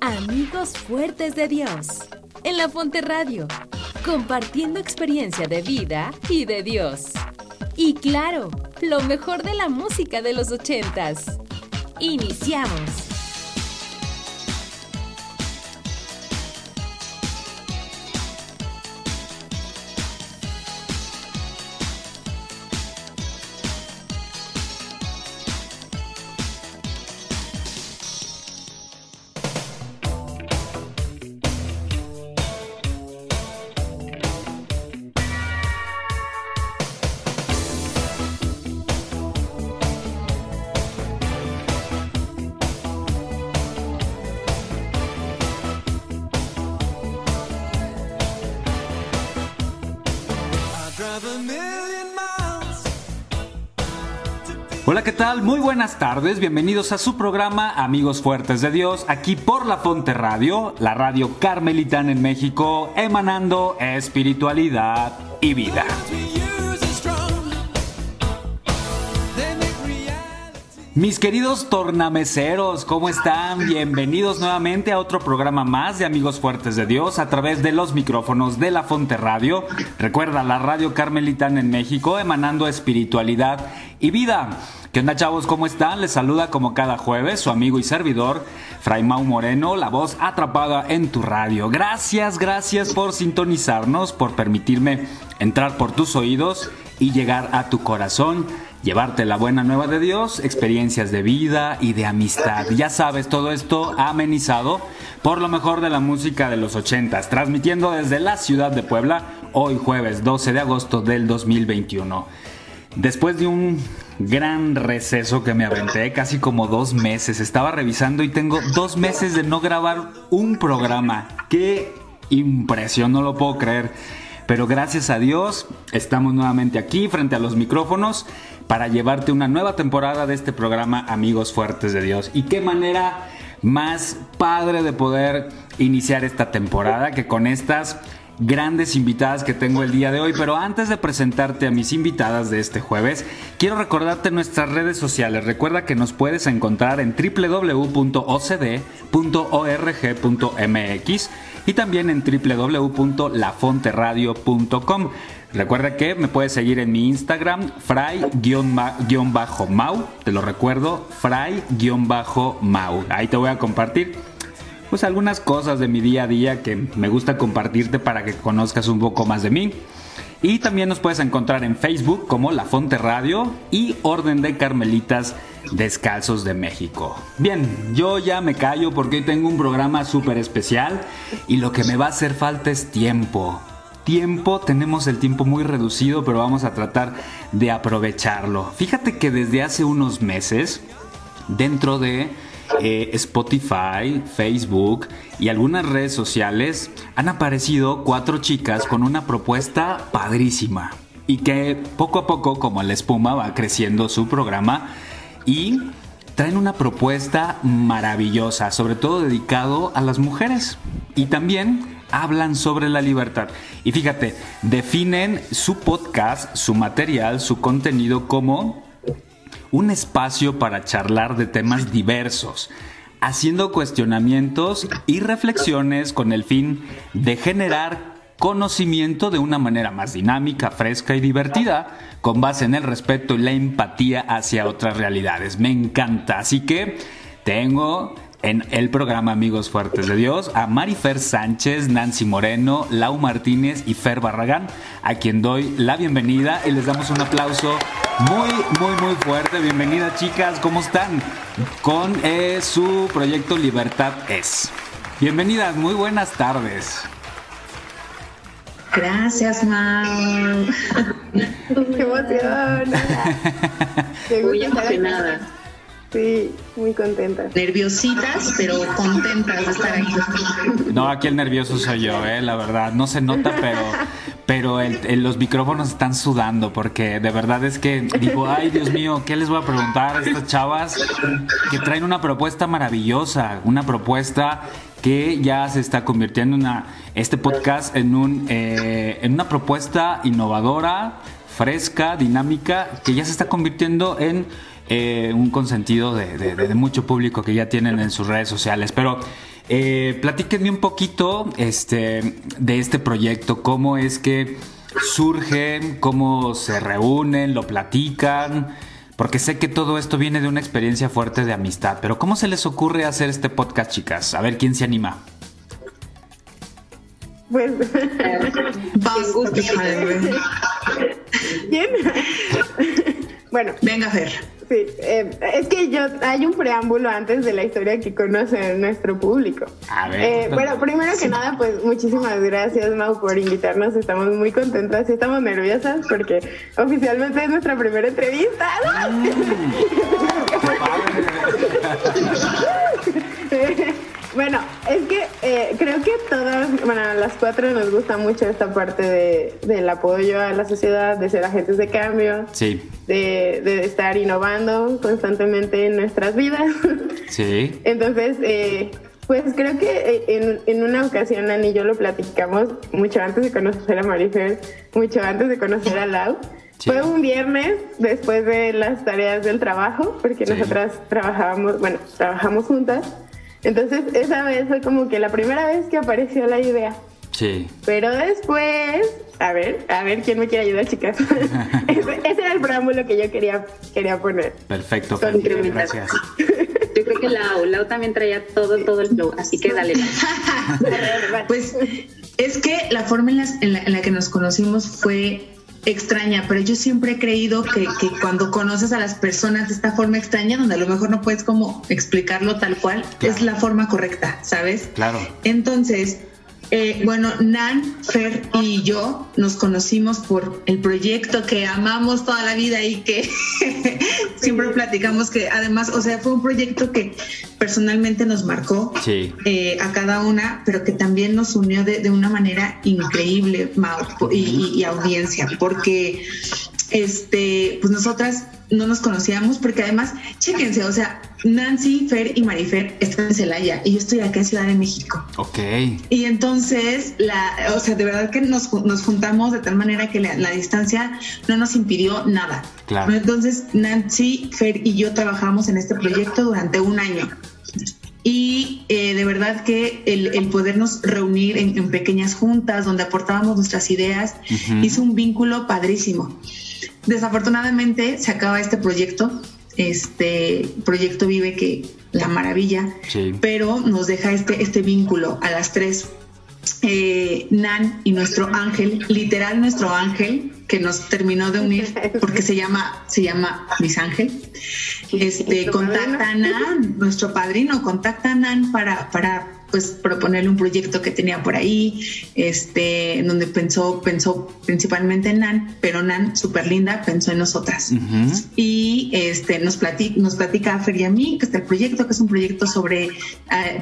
Amigos Fuertes de Dios en la Fonte Radio, compartiendo experiencia de vida y de Dios. Y claro, lo mejor de la música de los ochentas. Iniciamos. Muy buenas tardes, bienvenidos a su programa Amigos Fuertes de Dios, aquí por La Fonte Radio, la radio carmelitana en México, emanando espiritualidad y vida. Mis queridos tornameceros, ¿cómo están? Bienvenidos nuevamente a otro programa más de Amigos Fuertes de Dios a través de los micrófonos de La Fonte Radio. Recuerda, la radio carmelitana en México, emanando espiritualidad y vida. ¿Qué onda chavos? ¿Cómo están? Les saluda como cada jueves su amigo y servidor, Fray Mau Moreno, la voz atrapada en tu radio. Gracias, gracias por sintonizarnos, por permitirme entrar por tus oídos y llegar a tu corazón llevarte la buena nueva de Dios, experiencias de vida y de amistad. Ya sabes, todo esto amenizado por lo mejor de la música de los ochentas, transmitiendo desde la ciudad de Puebla, hoy jueves 12 de agosto del 2021. Después de un gran receso que me aventé, casi como dos meses, estaba revisando y tengo dos meses de no grabar un programa. ¡Qué impresión! No lo puedo creer. Pero gracias a Dios estamos nuevamente aquí frente a los micrófonos para llevarte una nueva temporada de este programa Amigos Fuertes de Dios. Y qué manera más padre de poder iniciar esta temporada que con estas grandes invitadas que tengo el día de hoy. Pero antes de presentarte a mis invitadas de este jueves, quiero recordarte nuestras redes sociales. Recuerda que nos puedes encontrar en www.ocd.org.mx y también en www.lafonteradio.com. Recuerda que me puedes seguir en mi Instagram, fray-mau, te lo recuerdo, fray-mau. Ahí te voy a compartir pues algunas cosas de mi día a día que me gusta compartirte para que conozcas un poco más de mí. Y también nos puedes encontrar en Facebook como La Fonte Radio y Orden de Carmelitas Descalzos de México. Bien, yo ya me callo porque hoy tengo un programa súper especial y lo que me va a hacer falta es tiempo tiempo, tenemos el tiempo muy reducido, pero vamos a tratar de aprovecharlo. Fíjate que desde hace unos meses, dentro de eh, Spotify, Facebook y algunas redes sociales, han aparecido cuatro chicas con una propuesta padrísima y que poco a poco, como la espuma, va creciendo su programa y traen una propuesta maravillosa, sobre todo dedicado a las mujeres y también hablan sobre la libertad. Y fíjate, definen su podcast, su material, su contenido como un espacio para charlar de temas diversos, haciendo cuestionamientos y reflexiones con el fin de generar conocimiento de una manera más dinámica, fresca y divertida, con base en el respeto y la empatía hacia otras realidades. Me encanta, así que tengo en el programa Amigos Fuertes de Dios a Marifer Sánchez, Nancy Moreno, Lau Martínez y Fer Barragán, a quien doy la bienvenida y les damos un aplauso muy, muy, muy fuerte. Bienvenidas chicas, ¿cómo están? Con eh, su proyecto Libertad es. Bienvenidas, muy buenas tardes. Gracias, Mau. Qué emoción. Muy emocionada. Sí, muy contentas. Nerviositas, pero contentas de estar aquí. No, aquí el nervioso soy yo, eh, la verdad. No se nota, pero, pero el- los micrófonos están sudando porque de verdad es que digo, ay Dios mío, ¿qué les voy a preguntar a estas chavas que traen una propuesta maravillosa, una propuesta que ya se está convirtiendo en una, este podcast en, un, eh, en una propuesta innovadora, fresca, dinámica, que ya se está convirtiendo en eh, un consentido de, de- de mucho público que ya tienen en sus redes sociales. Pero eh, platíquenme un poquito este, de este proyecto, cómo es que surge, cómo se reúnen, lo platican, porque sé que todo esto viene de una experiencia fuerte de amistad, pero ¿cómo se les ocurre hacer este podcast, chicas? A ver quién se anima. Pues. ¿quién? Bueno, Venga, Fer. sí, eh, es que yo hay un preámbulo antes de la historia que conoce nuestro público. A ver, Eh, bueno, primero que nada, pues muchísimas gracias, Mau, por invitarnos. Estamos muy contentas y estamos nerviosas porque oficialmente es nuestra primera entrevista. Bueno, es que eh, creo que todas, bueno, a las cuatro nos gusta mucho esta parte de, del apoyo a la sociedad, de ser agentes de cambio, Sí, de, de estar innovando constantemente en nuestras vidas. sí. Entonces, eh, pues creo que eh, en, en una ocasión Ani y yo lo platicamos mucho antes de conocer a Marifer, mucho antes de conocer a Lau. Sí. Fue un viernes después de las tareas del trabajo, porque Sí. nosotras trabajábamos, bueno, trabajamos juntas. Entonces, esa vez fue como que la primera vez que apareció la idea. Sí. Pero después, a ver, a ver quién me quiere ayudar, chicas. ese, ese era el preámbulo que yo quería, quería poner. Perfecto, Con cremita. gracias. Yo creo que Lau, Lau también traía todo, todo el flow, así que dale. Pues es que la forma en, las- en la, en la que nos conocimos fue extraña, pero yo siempre he creído que, que cuando conoces a las personas de esta forma extraña, donde a lo mejor no puedes como explicarlo tal cual, Claro. es la forma correcta, ¿sabes? Claro. Entonces, eh, bueno, Nan, Fer y yo nos conocimos por el proyecto que amamos toda la vida y que siempre platicamos que además, o sea, fue un proyecto que personalmente nos marcó Sí. eh, a cada una, pero que también nos unió de, de una manera increíble, Mau, y, y- y audiencia, porque este, pues nosotras no nos conocíamos, porque además, chéquense, o sea, Nancy, Fer y Marifer están en Celaya y yo estoy acá en Ciudad de México. Ok. Y entonces, la, o sea, de verdad que nos, nos juntamos de tal manera que la, la distancia no nos impidió nada. Claro. Entonces, Nancy, Fer y yo trabajamos en este proyecto durante un año. Y eh, de verdad que el, el podernos reunir en, en pequeñas juntas donde aportábamos nuestras ideas hizo un vínculo padrísimo. Desafortunadamente se acaba este proyecto, este proyecto Vive que la maravilla, Sí. pero nos deja este, este vínculo a las tres. Eh, Nan y nuestro ángel, literal nuestro ángel, que nos terminó de unir porque se llama, se llama Miss Ángel. Este, contacta a Nan, nuestro padrino, contacta a Nan para, para pues proponerle un proyecto que tenía por ahí, este, en donde pensó, pensó principalmente en Nan, pero Nan, súper linda, pensó en nosotras. Y este nos platica, nos platica a Fer y a mí que está el proyecto, que es un proyecto sobre eh,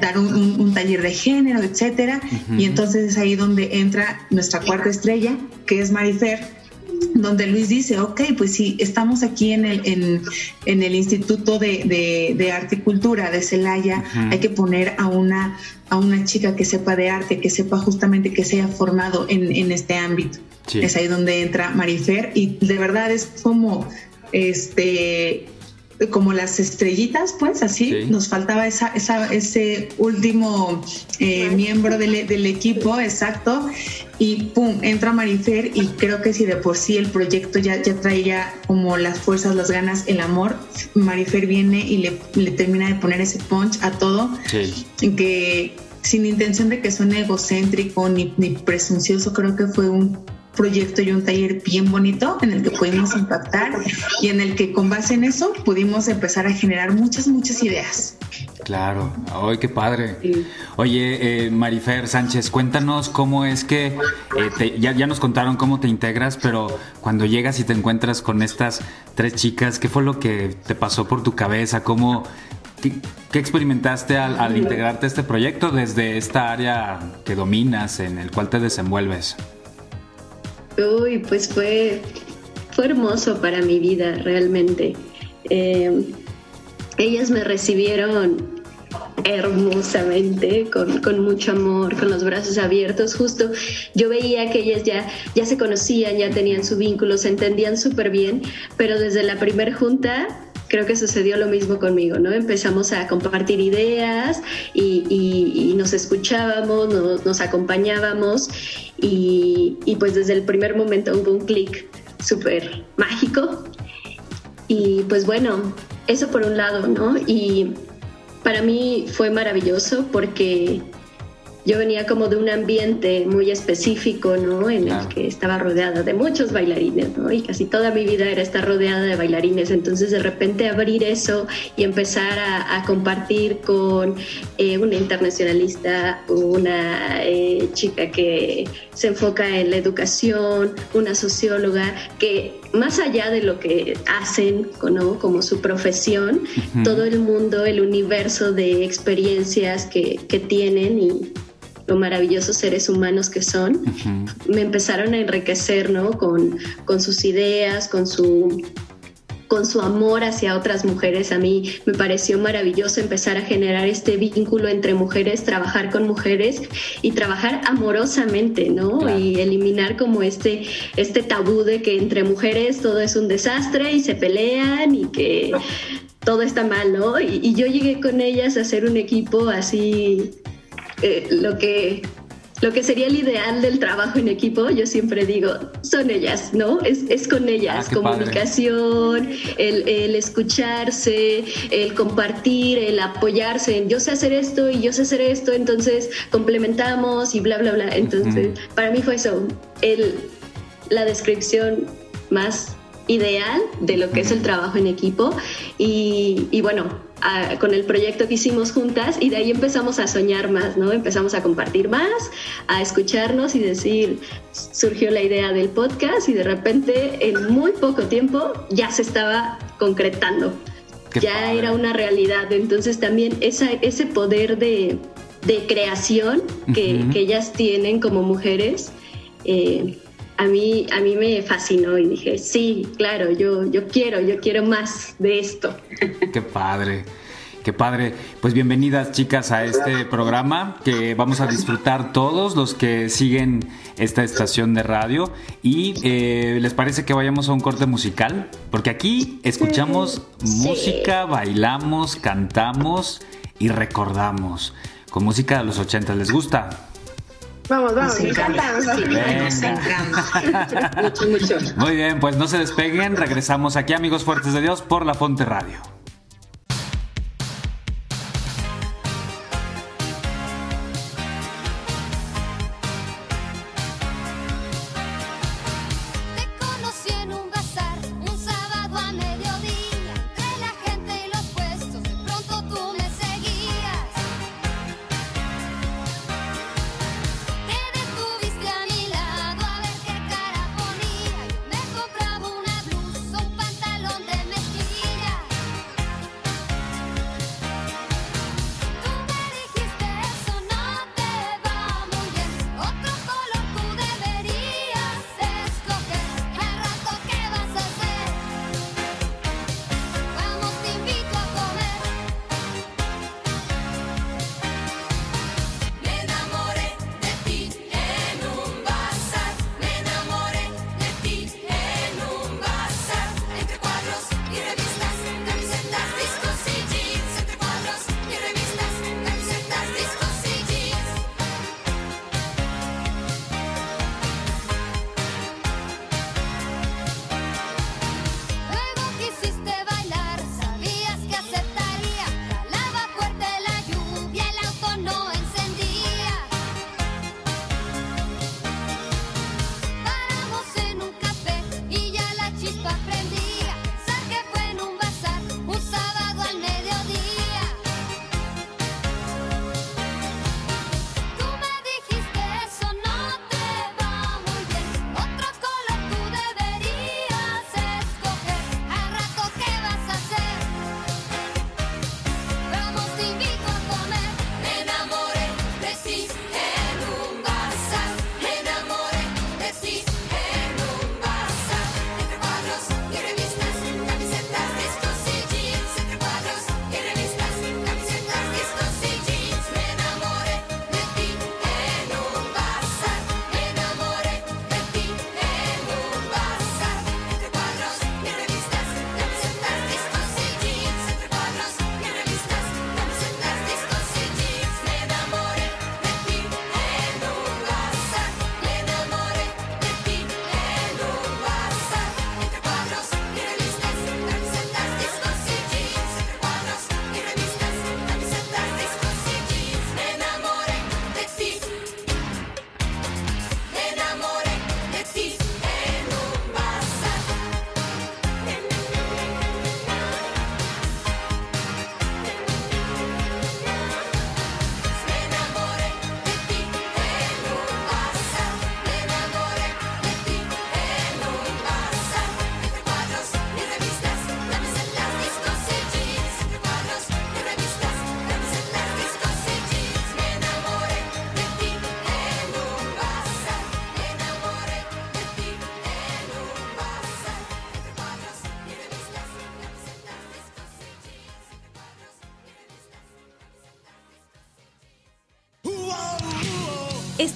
dar un, un- un taller de género, etcétera. Y entonces es ahí donde entra nuestra cuarta estrella, que es Marifer, donde Luis dice, ok, pues sí, estamos aquí en el, en, en el Instituto de, de- de Arte y Cultura de Celaya, hay que poner a una, a una chica que sepa de arte, que sepa justamente que se haya formado en, en este ámbito. Sí. Es ahí donde entra Marifer y de verdad es como este como las estrellitas, pues así, Sí. nos faltaba esa, esa, ese último eh, miembro del, del equipo, exacto, y pum, entra Marifer y creo que si de por sí el proyecto ya, ya traía como las fuerzas, las ganas, el amor, Marifer viene y le, le termina de poner ese punch a todo, Sí. en que sin intención de que suene egocéntrico ni, ni presuncioso, creo que fue un proyecto y un taller bien bonito en el que pudimos impactar y en el que con base en eso pudimos empezar a generar muchas, muchas ideas. Claro, ¡ay, qué padre! Oye, eh, Marifer Sánchez, cuéntanos cómo es que, eh, ya, ya nos contaron cómo te integras, pero cuando llegas y te encuentras con estas tres chicas, ¿qué fue lo que te pasó por tu cabeza? ¿Cómo, qué, experimentaste al, al, integrarte a este proyecto desde esta área que dominas, en el cual te desenvuelves? Uy, pues fue, fue hermoso para mi vida, realmente. Eh, ellas me recibieron hermosamente, con, con, mucho amor, con los brazos abiertos. Justo yo veía que ellas ya, ya se conocían, ya tenían su vínculo, se entendían súper bien, pero desde la primer junta creo que sucedió lo mismo conmigo, ¿no? Empezamos a compartir ideas y, nos escuchábamos, nos, acompañábamos y, pues desde el primer momento hubo un clic súper mágico. Y pues bueno, eso por un lado, ¿no? Y para mí fue maravilloso porque yo venía como de un ambiente muy específico, ¿no? En el que estaba rodeada de muchos bailarines, ¿no? Y casi toda mi vida era estar rodeada de bailarines. Entonces, de repente abrir eso y empezar a, a compartir con eh, una internacionalista, una eh, chica que se enfoca en la educación, una socióloga, que más allá de lo que hacen ¿no? como su profesión, uh -huh. todo el mundo, el universo de experiencias que, que tienen y lo maravillosos seres humanos que son, uh -huh. me empezaron a enriquecer, ¿no? Con, con sus ideas, con su con su amor hacia otras mujeres. A mí me pareció maravilloso empezar a generar este vínculo entre mujeres, trabajar con mujeres y trabajar amorosamente, ¿no? Claro. Y eliminar como este, este tabú de que entre mujeres todo es un desastre y se pelean y que todo está mal, ¿no? Y, y yo llegué con ellas a hacer un equipo así eh, lo que lo que sería el ideal del trabajo en equipo, yo siempre digo, son ellas, ¿no? Es, es con ellas, ah, comunicación, el, el, escucharse, el compartir, el apoyarse en yo sé hacer esto y yo sé hacer esto, entonces complementamos y bla, bla, bla. Entonces, uh -huh. para mí fue eso, el, la descripción más ideal de lo que es el trabajo en equipo y, y bueno, a, con el proyecto que hicimos juntas y de ahí empezamos a soñar más, ¿no? Empezamos a compartir más, a escucharnos y decir, surgió la idea del podcast y de repente en muy poco tiempo ya se estaba concretando, Qué ya padre. era una realidad, entonces también esa, ese poder de, de creación que, uh -huh. que, ellas tienen como mujeres. Eh, a mí, a mí me fascinó y dije, sí, claro, yo, yo quiero, yo quiero más de esto. Qué padre. Qué padre. Pues bienvenidas chicas a este programa que vamos a disfrutar todos los que siguen esta estación de radio. Y eh, les parece que vayamos a un corte musical, porque aquí escuchamos sí. música, bailamos, cantamos y recordamos. Con música de los 80, ¿les gusta? Vamos, vamos, nos encanta. Nos encanta. mucho, mucho. Muy bien, pues no se despeguen. Regresamos aquí, amigos fuertes de Dios, por La Fonte Radio.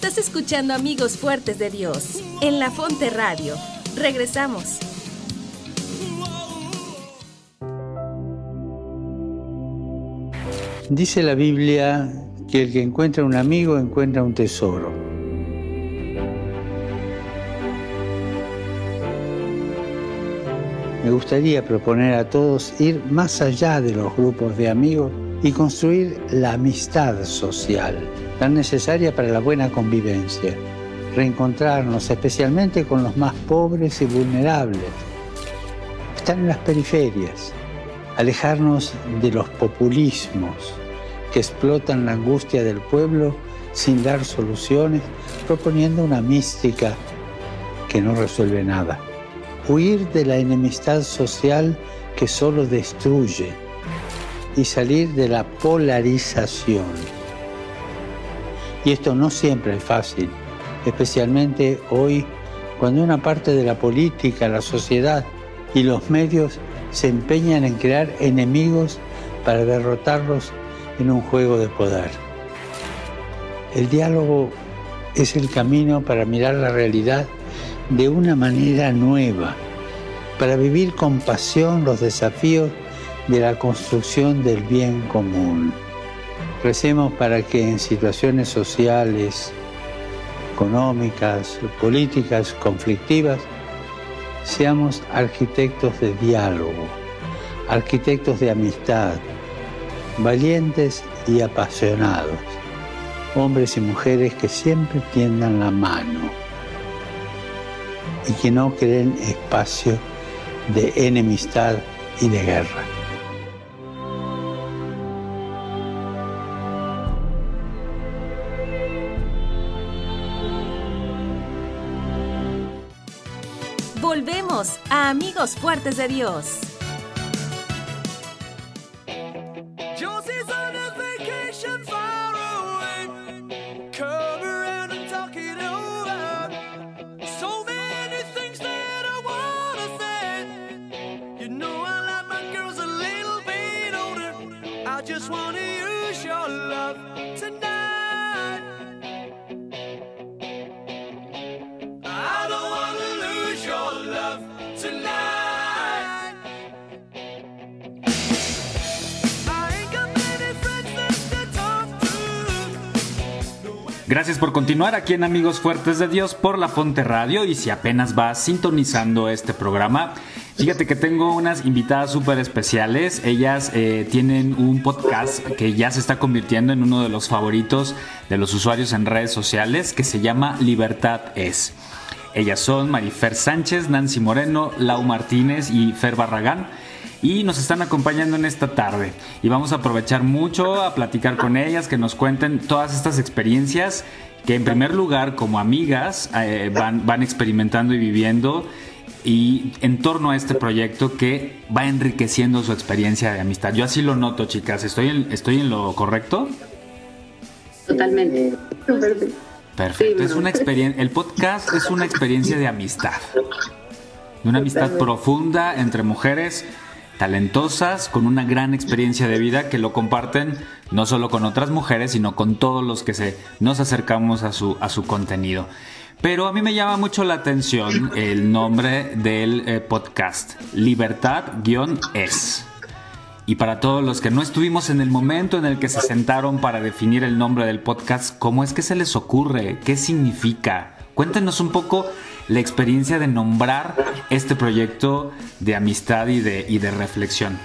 Estás escuchando Amigos Fuertes de Dios en La Fonte Radio. Regresamos. Dice la Biblia que el que encuentra un amigo encuentra un tesoro. Me gustaría proponer a todos ir más allá de los grupos de amigos y construir la amistad social, tan necesaria para la buena convivencia. Reencontrarnos especialmente con los más pobres y vulnerables. Estar en las periferias, alejarnos de los populismos que explotan la angustia del pueblo sin dar soluciones, proponiendo una mística que no resuelve nada. Huir de la enemistad social que solo destruye y salir de la polarización. Y esto no siempre es fácil, especialmente hoy cuando una parte de la política, la sociedad y los medios se empeñan en crear enemigos para derrotarlos en un juego de poder. El diálogo es el camino para mirar la realidad de una manera nueva, para vivir con pasión los desafíos de la construcción del bien común. Recemos para que en situaciones sociales, económicas, políticas, conflictivas, seamos arquitectos de diálogo, arquitectos de amistad, valientes y apasionados, hombres y mujeres que siempre tiendan la mano y que no creen espacio de enemistad y de guerra. Amigos Fuertes de Dios. Gracias por continuar aquí en Amigos Fuertes de Dios por La Fonte Radio y si apenas vas sintonizando este programa, fíjate que tengo unas invitadas súper especiales. Ellas eh, tienen un podcast que ya se está convirtiendo en uno de los favoritos de los usuarios en redes sociales que se llama Libertad es. Ellas son Marifer Sánchez, Nancy Moreno, Lau Martínez y Fer Barragán y nos están acompañando en esta tarde. Y vamos a aprovechar mucho a platicar con ellas, que nos cuenten todas estas experiencias que en primer lugar como amigas eh, van, van experimentando y viviendo y en torno a este proyecto que va enriqueciendo su experiencia de amistad. Yo así lo noto, chicas. ¿Estoy en, estoy en lo correcto? Totalmente. Perfecto. Es una experiencia. El podcast es una experiencia de amistad. De una amistad profunda entre mujeres talentosas, con una gran experiencia de vida que lo comparten no solo con otras mujeres, sino con todos los que se, nos acercamos a su, a su contenido. Pero a mí me llama mucho la atención el nombre del eh, podcast, Libertad-es. Y para todos los que no estuvimos en el momento en el que se sentaron para definir el nombre del podcast, ¿cómo es que se les ocurre? ¿Qué significa? Cuéntenos un poco la experiencia de nombrar este proyecto de amistad y de, y de reflexión.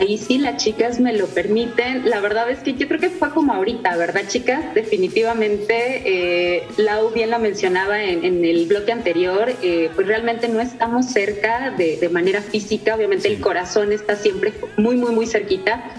Ahí sí, las chicas me lo permiten. La verdad es que yo creo que fue como ahorita, ¿verdad, chicas? Definitivamente, eh, Lau bien lo mencionaba en, el bloque anterior, eh, pues realmente no estamos cerca de, manera física, obviamente el corazón está siempre muy, muy, muy cerquita,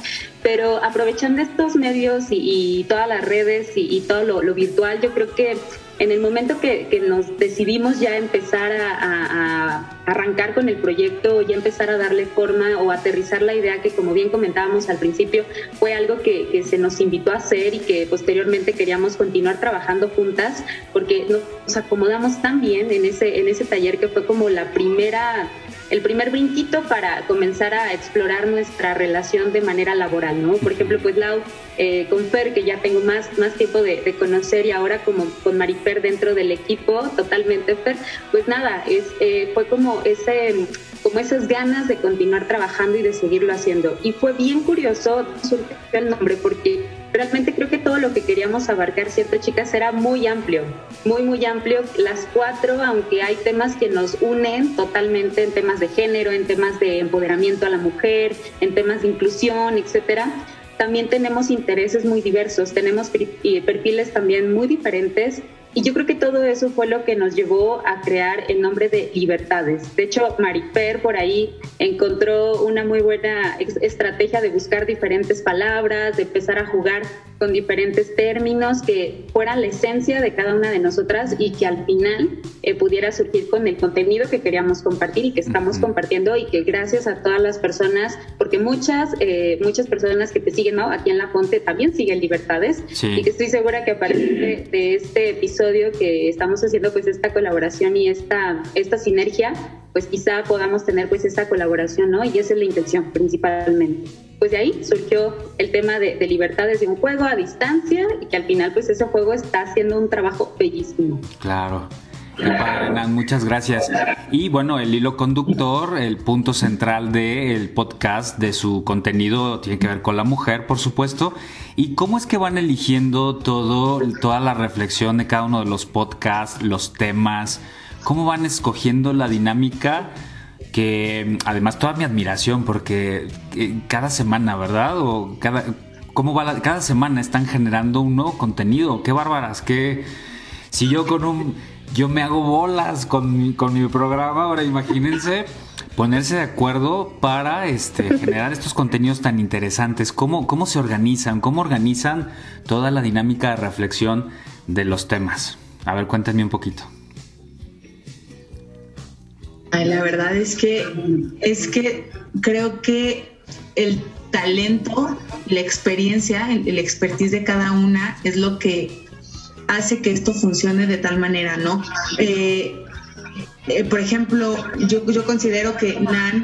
pero aprovechando estos medios y, todas las redes y, todo lo virtual, yo creo que en el momento que, nos decidimos ya empezar a, arrancar con el proyecto, ya empezar a darle forma o aterrizar la idea que como bien comentábamos al principio, fue algo que, se nos invitó a hacer y que posteriormente queríamos continuar trabajando juntas porque nos acomodamos tan bien en ese, en ese taller que fue como la primera el primer brinquito para comenzar a explorar nuestra relación de manera laboral, ¿no? Por ejemplo, pues Lau, eh, con Fer, que ya tengo más, más tiempo de, conocer y ahora como con Marifer dentro del equipo, totalmente Fer, pues nada, es, eh, fue como ese como esas ganas de continuar trabajando y de seguirlo haciendo. Y fue bien curioso el nombre porque realmente creo que todo lo que queríamos abarcar, ¿cierto, chicas? Era muy amplio, muy, muy amplio. Las cuatro, aunque hay temas que nos unen totalmente en temas de género, en temas de empoderamiento a la mujer, en temas de inclusión, etcétera, también tenemos intereses muy diversos, tenemos perfiles también muy diferentes y yo creo que todo eso fue lo que nos llevó a crear el nombre de Libertades. De hecho, Marifer por ahí encontró una muy buena estrategia de buscar diferentes palabras, de empezar a jugar con diferentes términos que fueran la esencia de cada una de nosotras y que al final eh, pudiera surgir con el contenido que queríamos compartir y que estamos compartiendo y que gracias a todas las personas, porque muchas, eh, muchas personas que te siguen ¿no? aquí en La Fonte también siguen Libertades y que estoy segura que a partir de, este episodio que estamos haciendo pues esta colaboración y esta, esta sinergia, pues quizá podamos tener pues esta colaboración, ¿no? Y esa es la intención principalmente pues de ahí surgió el tema de, de un juego a distancia y que al final pues ese juego está haciendo un trabajo bellísimo. Claro. Muchas gracias. Y bueno, el hilo conductor, el punto central del podcast, de su contenido, tiene que ver con la mujer, por supuesto. ¿Y cómo es que van eligiendo todo, toda la reflexión de cada uno de los podcasts, los temas? ¿Cómo van escogiendo la dinámica? que además toda mi admiración porque eh, cada semana, ¿verdad? O cada cómo va cada semana están generando un nuevo contenido, qué bárbaras, que si yo con un yo me hago bolas con, con mi programa, ahora imagínense ponerse de acuerdo para este, generar estos contenidos tan interesantes. ¿Cómo, ¿Cómo se organizan? ¿Cómo organizan toda la dinámica de reflexión de los temas? A ver, cuéntenme un poquito la verdad es que es que creo que el talento, la experiencia, el, expertise de cada una es lo que hace que esto funcione de tal manera, ¿no? Eh, eh, por ejemplo, yo, yo considero que Nan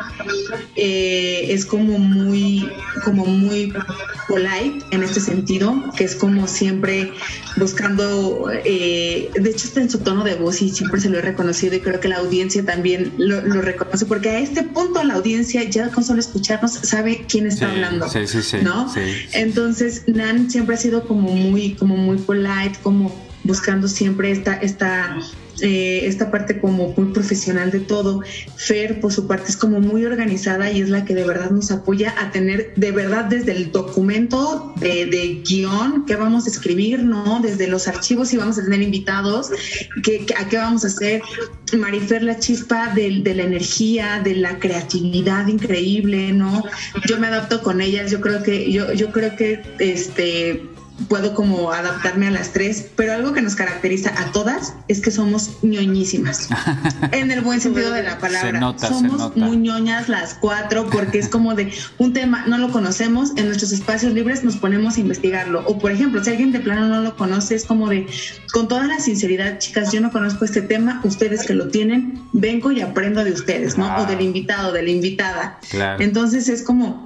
eh, es como muy, como muy polite en este sentido, que es como siempre buscando, eh, de hecho está en su tono de voz y siempre se lo he reconocido y creo que la audiencia también lo, reconoce, porque a este punto la audiencia ya con solo escucharnos sabe quién está hablando, sí, sí, sí, ¿no? Entonces Nan siempre ha sido como muy, como muy polite, como buscando siempre esta, esta eh, esta parte como muy profesional de todo. Fer, por su parte, es como muy organizada y es la que de verdad nos apoya a tener de verdad desde el documento de, guion que vamos a escribir, ¿no? Desde los archivos si vamos a tener invitados, que, a qué vamos a hacer. Marifer, la chispa de, de la energía, de la creatividad increíble, ¿no? Yo me adapto con ellas, yo creo que, yo, yo creo que este puedo como adaptarme a las tres, pero algo que nos caracteriza a todas es que somos ñoñísimas, en el buen sentido de la palabra. somos muy ñoñas las cuatro porque es como de un tema, no lo conocemos, en nuestros espacios libres nos ponemos a investigarlo. O por ejemplo, si alguien de plano no lo conoce, es como de, con toda la sinceridad, chicas, yo no conozco este tema, ustedes que lo tienen, vengo y aprendo de ustedes, ¿no? O del invitado, de la invitada. Entonces es como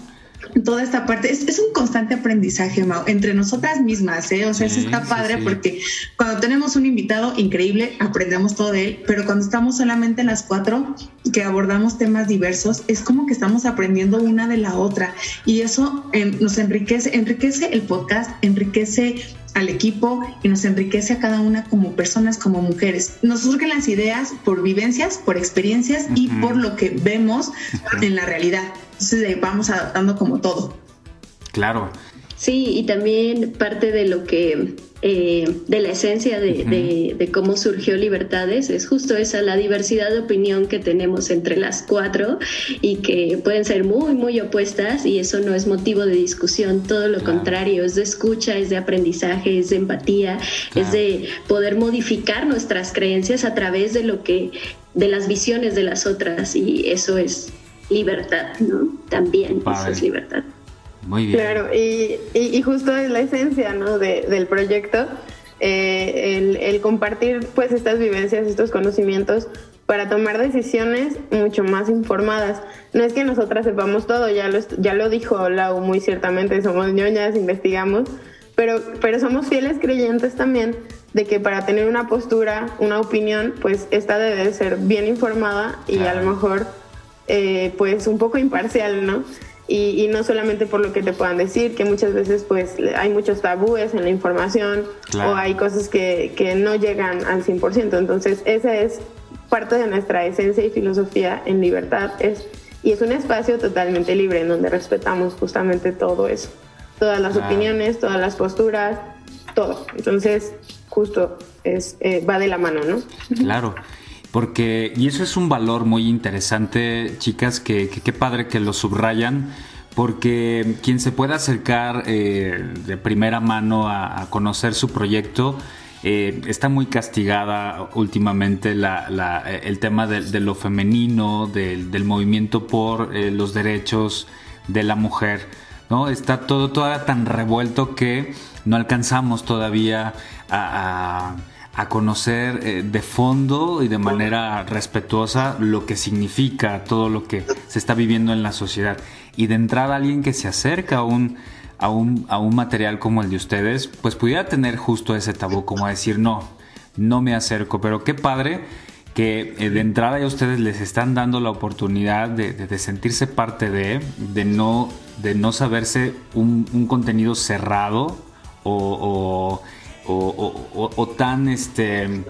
toda esta parte. Es, es, un constante aprendizaje, Mau, entre nosotras mismas, ¿eh? O sea, eso está padre porque cuando tenemos un invitado increíble, aprendemos todo de él, pero cuando estamos solamente las cuatro que abordamos temas diversos, es como que estamos aprendiendo una de la otra y eso em, nos enriquece, enriquece el podcast, enriquece al equipo y nos enriquece a cada una como personas, como mujeres. Nos surgen las ideas por vivencias, por experiencias y por lo que vemos en la realidad. Entonces vamos adaptando como todo. Claro. Sí, y también parte de lo que, eh, de la esencia de, de, cómo surgió Libertades es justo esa, la diversidad de opinión que tenemos entre las cuatro y que pueden ser muy, muy opuestas y eso no es motivo de discusión, todo lo contrario, es de escucha, es de aprendizaje, es de empatía, es de poder modificar nuestras creencias a través de lo que, de las visiones de las otras y eso es libertad, ¿no? También eso es libertad. Muy bien. Claro, y, y, justo es la esencia, ¿no? De, del proyecto, eh, el, el, compartir pues estas vivencias, estos conocimientos para tomar decisiones mucho más informadas. No es que nosotras sepamos todo, ya lo, ya lo dijo Lau muy ciertamente, somos ñoñas, investigamos, pero, pero somos fieles creyentes también de que para tener una postura, una opinión, pues esta debe ser bien informada y a lo mejor eh, pues un poco imparcial, ¿no? Y, no solamente por lo que te puedan decir, que muchas veces pues hay muchos tabúes en la información o hay cosas que, que no llegan al 100%. Entonces esa es parte de nuestra esencia y filosofía en libertad es y es un espacio totalmente libre en donde respetamos justamente todo eso, todas las opiniones, todas las posturas, todo. Entonces, justo es eh, va de la mano, ¿no? Claro. Porque, y eso es un valor muy interesante, chicas, que qué padre que lo subrayan, porque quien se pueda acercar eh, de primera mano a, conocer su proyecto, eh, está muy castigada últimamente el tema de, lo femenino, del, movimiento por eh, los derechos de la mujer. ¿no? Está todo todavía tan revuelto que no alcanzamos todavía a, conocer eh, de fondo y de manera respetuosa lo que significa todo lo que se está viviendo en la sociedad. Y de entrada alguien que se acerca a un a un, a un material como el de ustedes, pues pudiera tener justo ese tabú, como decir, no, no me acerco, pero qué padre que eh, de entrada ya ustedes les están dando la oportunidad de, sentirse parte de, de no, de no saberse un, contenido cerrado o, tan, este,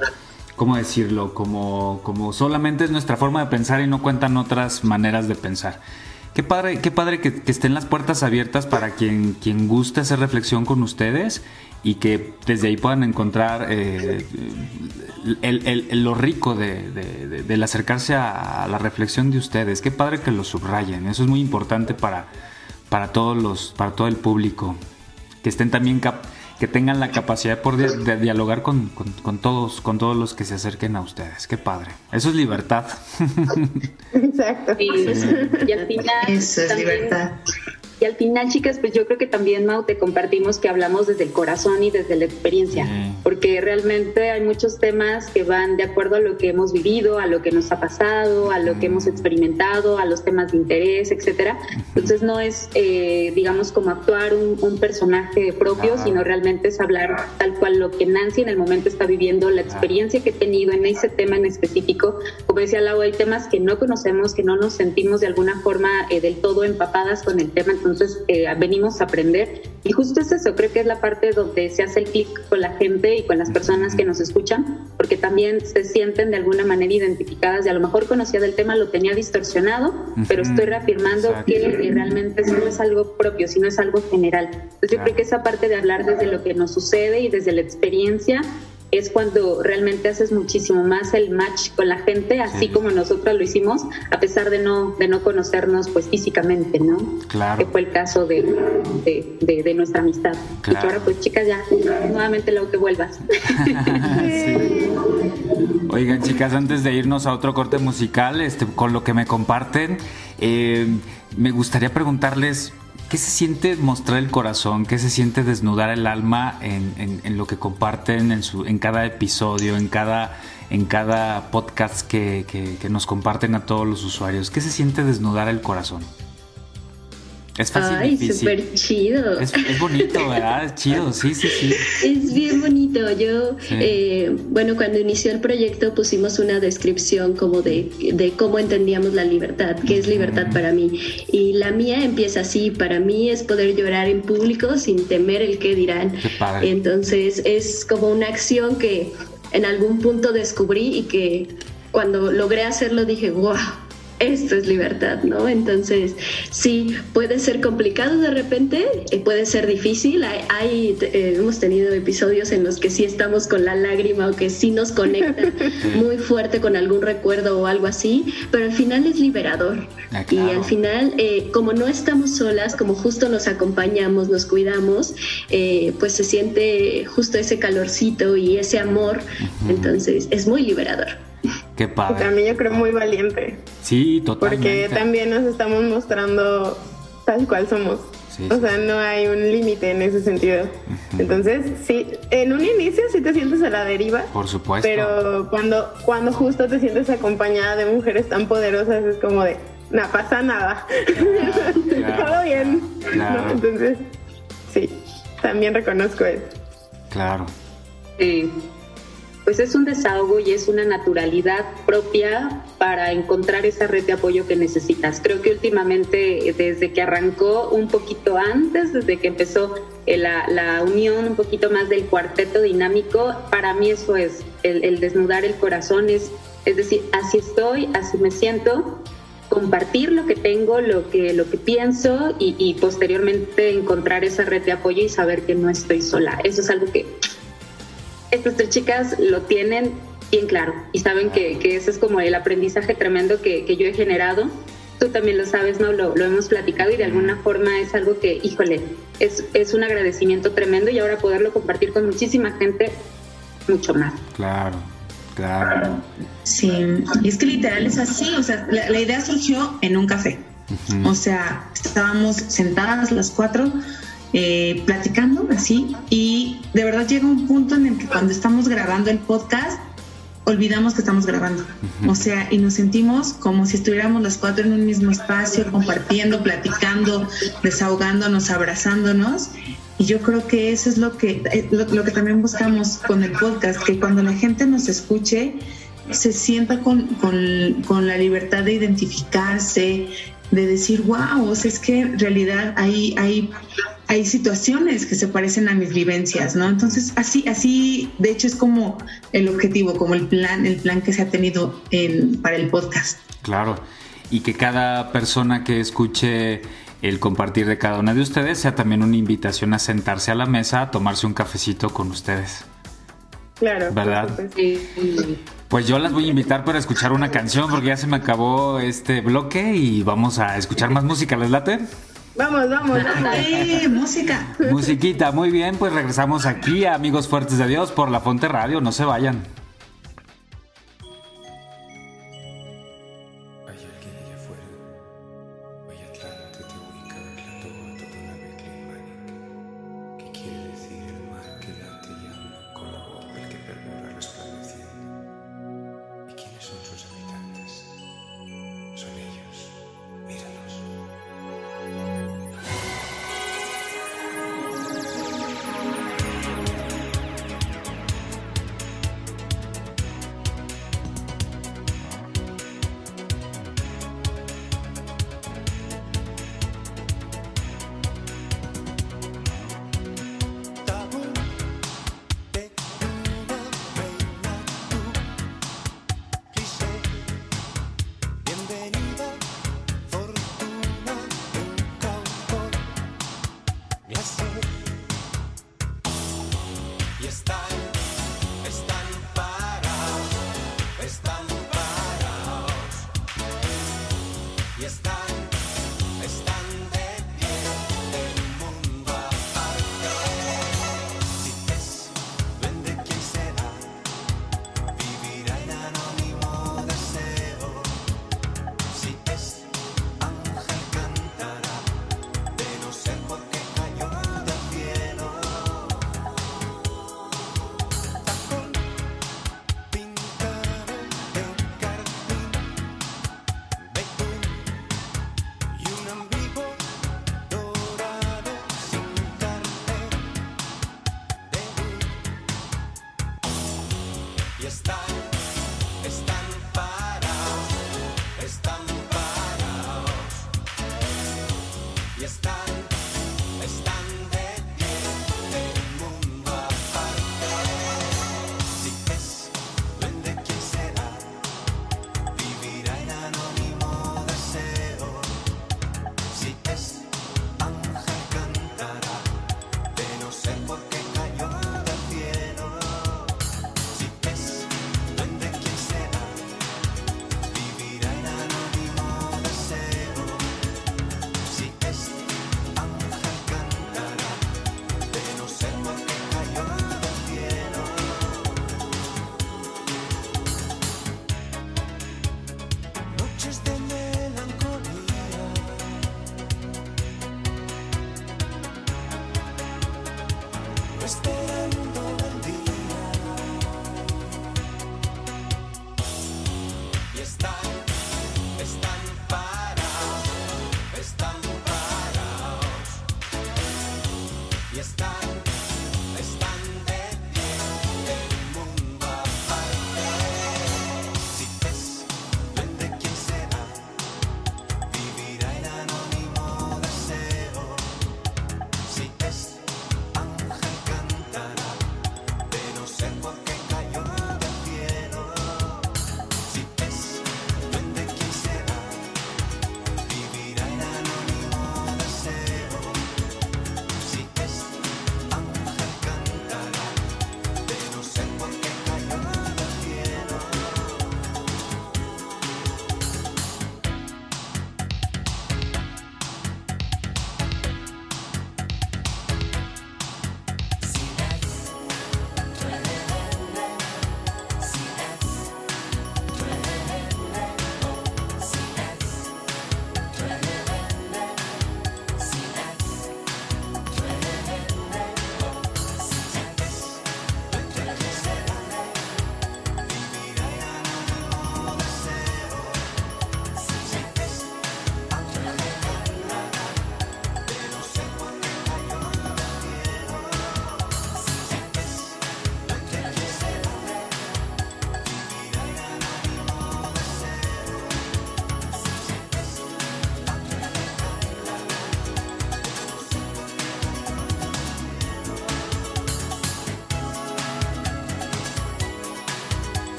¿cómo decirlo? Como, como solamente es nuestra forma de pensar y no cuentan otras maneras de pensar. Qué padre, qué padre que, estén las puertas abiertas para quien, quien guste hacer reflexión con ustedes y que desde ahí puedan encontrar eh, lo rico de, del acercarse a, la reflexión de ustedes. Qué padre que lo subrayen. Eso es muy importante para, para, todos los, para todo el público. Que estén también que tengan la capacidad de, dialogar con, todos, con todos los que se acerquen a ustedes. Qué padre. Eso es libertad. Exacto. Y al final, Eso es libertad. Y al final, chicas, pues yo creo que también, Mau, te compartimos que hablamos desde el corazón y desde la experiencia, porque realmente hay muchos temas que van de acuerdo a lo que hemos vivido, a lo que nos ha pasado, a lo que hemos experimentado, a los temas de interés, etcétera. Entonces no es, eh, digamos, como actuar un, personaje propio, sino realmente es hablar tal cual lo que Nancy en el momento está viviendo, la experiencia que he tenido en ese tema en específico. Como decía Lau, hay temas que no conocemos, que no nos sentimos de alguna forma eh, del todo empapadas con el tema entonces eh, venimos a aprender. Y justo es eso, creo que es la parte donde se hace el clic con la gente y con las personas que nos escuchan, porque también se sienten de alguna manera identificadas y a lo mejor conocía del tema, lo tenía distorsionado, pero estoy reafirmando que realmente eso no es algo propio, sino es algo general. Entonces yo creo que esa parte de hablar desde lo que nos sucede y desde la experiencia es cuando realmente haces muchísimo más el match con la gente, así como nosotros lo hicimos, a pesar de no, de no conocernos pues físicamente, ¿no? Claro. Que fue el caso de, de, nuestra amistad. Y que ahora pues chicas ya, nuevamente luego que vuelvas. Oigan chicas, antes de irnos a otro corte musical, este, con lo que me comparten, eh, me gustaría preguntarles ¿Qué se siente mostrar el corazón? ¿Qué se siente desnudar el alma en, lo que comparten en, su, en cada episodio, en cada, en cada podcast que, que nos comparten a todos los usuarios? ¿Qué se siente desnudar el corazón? Es fácil. Ay, súper chido. Es, bonito, ¿verdad? Es chido, sí, sí, sí. Es bien bonito. Yo, eh, bueno, cuando inició el proyecto pusimos una descripción como de, de cómo entendíamos la libertad, qué es libertad para mí. Y la mía empieza así, para mí es poder llorar en público sin temer el qué dirán. Entonces es como una acción que en algún punto descubrí y que cuando logré hacerlo dije, wow esto es libertad, ¿no? Entonces, sí, puede ser complicado de repente, eh, puede ser difícil. Hay, eh, hemos tenido episodios en los que sí estamos con la lágrima o que sí nos conecta muy fuerte con algún recuerdo o algo así, pero al final es liberador. Ah, y al final, eh, como no estamos solas, como justo nos acompañamos, nos cuidamos, pues se siente justo ese calorcito y ese amor. Entonces, es muy liberador. Qué padre. También yo creo muy valiente. Sí, totalmente. Porque también nos estamos mostrando tal cual somos. o sea, no hay un límite en ese sentido. Entonces, sí, en un inicio sí te sientes a la deriva. Por supuesto. Pero cuando, cuando justo te sientes acompañada de mujeres tan poderosas, es como de, no pasa nada. Todo bien. Entonces, sí, también reconozco eso. Claro. Sí pues es un desahogo y es una naturalidad propia para encontrar esa red de apoyo que necesitas. Creo que últimamente, desde que arrancó un poquito antes, desde que empezó eh, la, unión un poquito más del cuarteto dinámico, para mí eso es el, desnudar el corazón, es, es decir, así estoy, así me siento, compartir lo que tengo, lo que, lo que pienso y posteriormente encontrar esa red de apoyo y saber que no estoy sola. Eso es algo que estas tres chicas lo tienen bien claro y saben que, que ese es como el aprendizaje tremendo que, que, yo he generado. Tú también lo sabes, ¿no? Lo, lo, hemos platicado y de alguna forma es algo que, híjole, es, es un agradecimiento tremendo y ahora poderlo compartir con muchísima gente, mucho más. Claro, claro. Sí, y es que literal es así, o sea, la, la idea surgió en un café. O sea, estábamos sentadas las cuatro eh, platicando así y de verdad llega un punto en el que cuando estamos grabando el podcast olvidamos que estamos grabando. O sea, y nos sentimos como si estuviéramos las cuatro en un mismo espacio, compartiendo, platicando, desahogándonos, abrazándonos. Y yo creo que eso es lo que, eh, lo, que también buscamos con el podcast, que cuando la gente nos escuche, se sienta con, con, con la libertad de identificarse, de decir, wow, o sea, es que en realidad hay, hay hay situaciones que se parecen a mis vivencias, ¿no? Entonces, así, así, de hecho, es como el objetivo, como el plan, el plan que se ha tenido para el podcast. Claro, y que cada persona que escuche el compartir de cada una de ustedes sea también una invitación a sentarse a la mesa a tomarse un cafecito con ustedes. Claro. ¿Verdad? Pues yo las voy a invitar para escuchar una canción porque ya se me acabó este bloque y vamos a escuchar más música. ¿Les late? Vamos, vamos, música. Musiquita, muy bien, pues regresamos aquí a Amigos Fuertes de Dios por La Fonte Radio, no se vayan.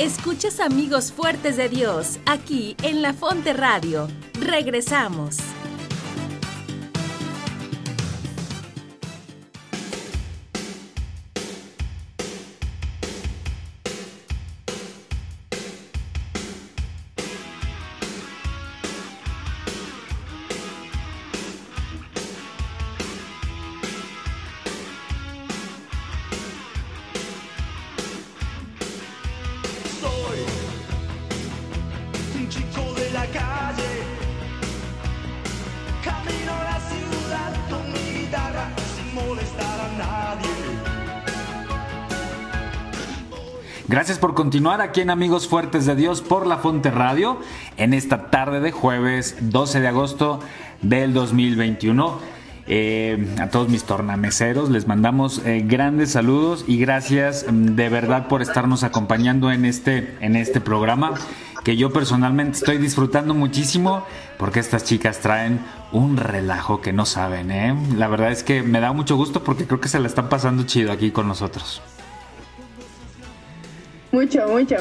Escuchas Amigos Fuertes de Dios aquí en La Fonte Radio. Regresamos. Por continuar aquí en Amigos Fuertes de Dios por La Fonte Radio en esta tarde de jueves 12 de agosto del 2021. Eh, a todos mis tornameceros les mandamos eh, grandes saludos y gracias mm, de verdad por estarnos acompañando en este, en este programa que yo personalmente estoy disfrutando muchísimo porque estas chicas traen un relajo que no saben. ¿eh? La verdad es que me da mucho gusto porque creo que se la están pasando chido aquí con nosotros. Mucho, mucho.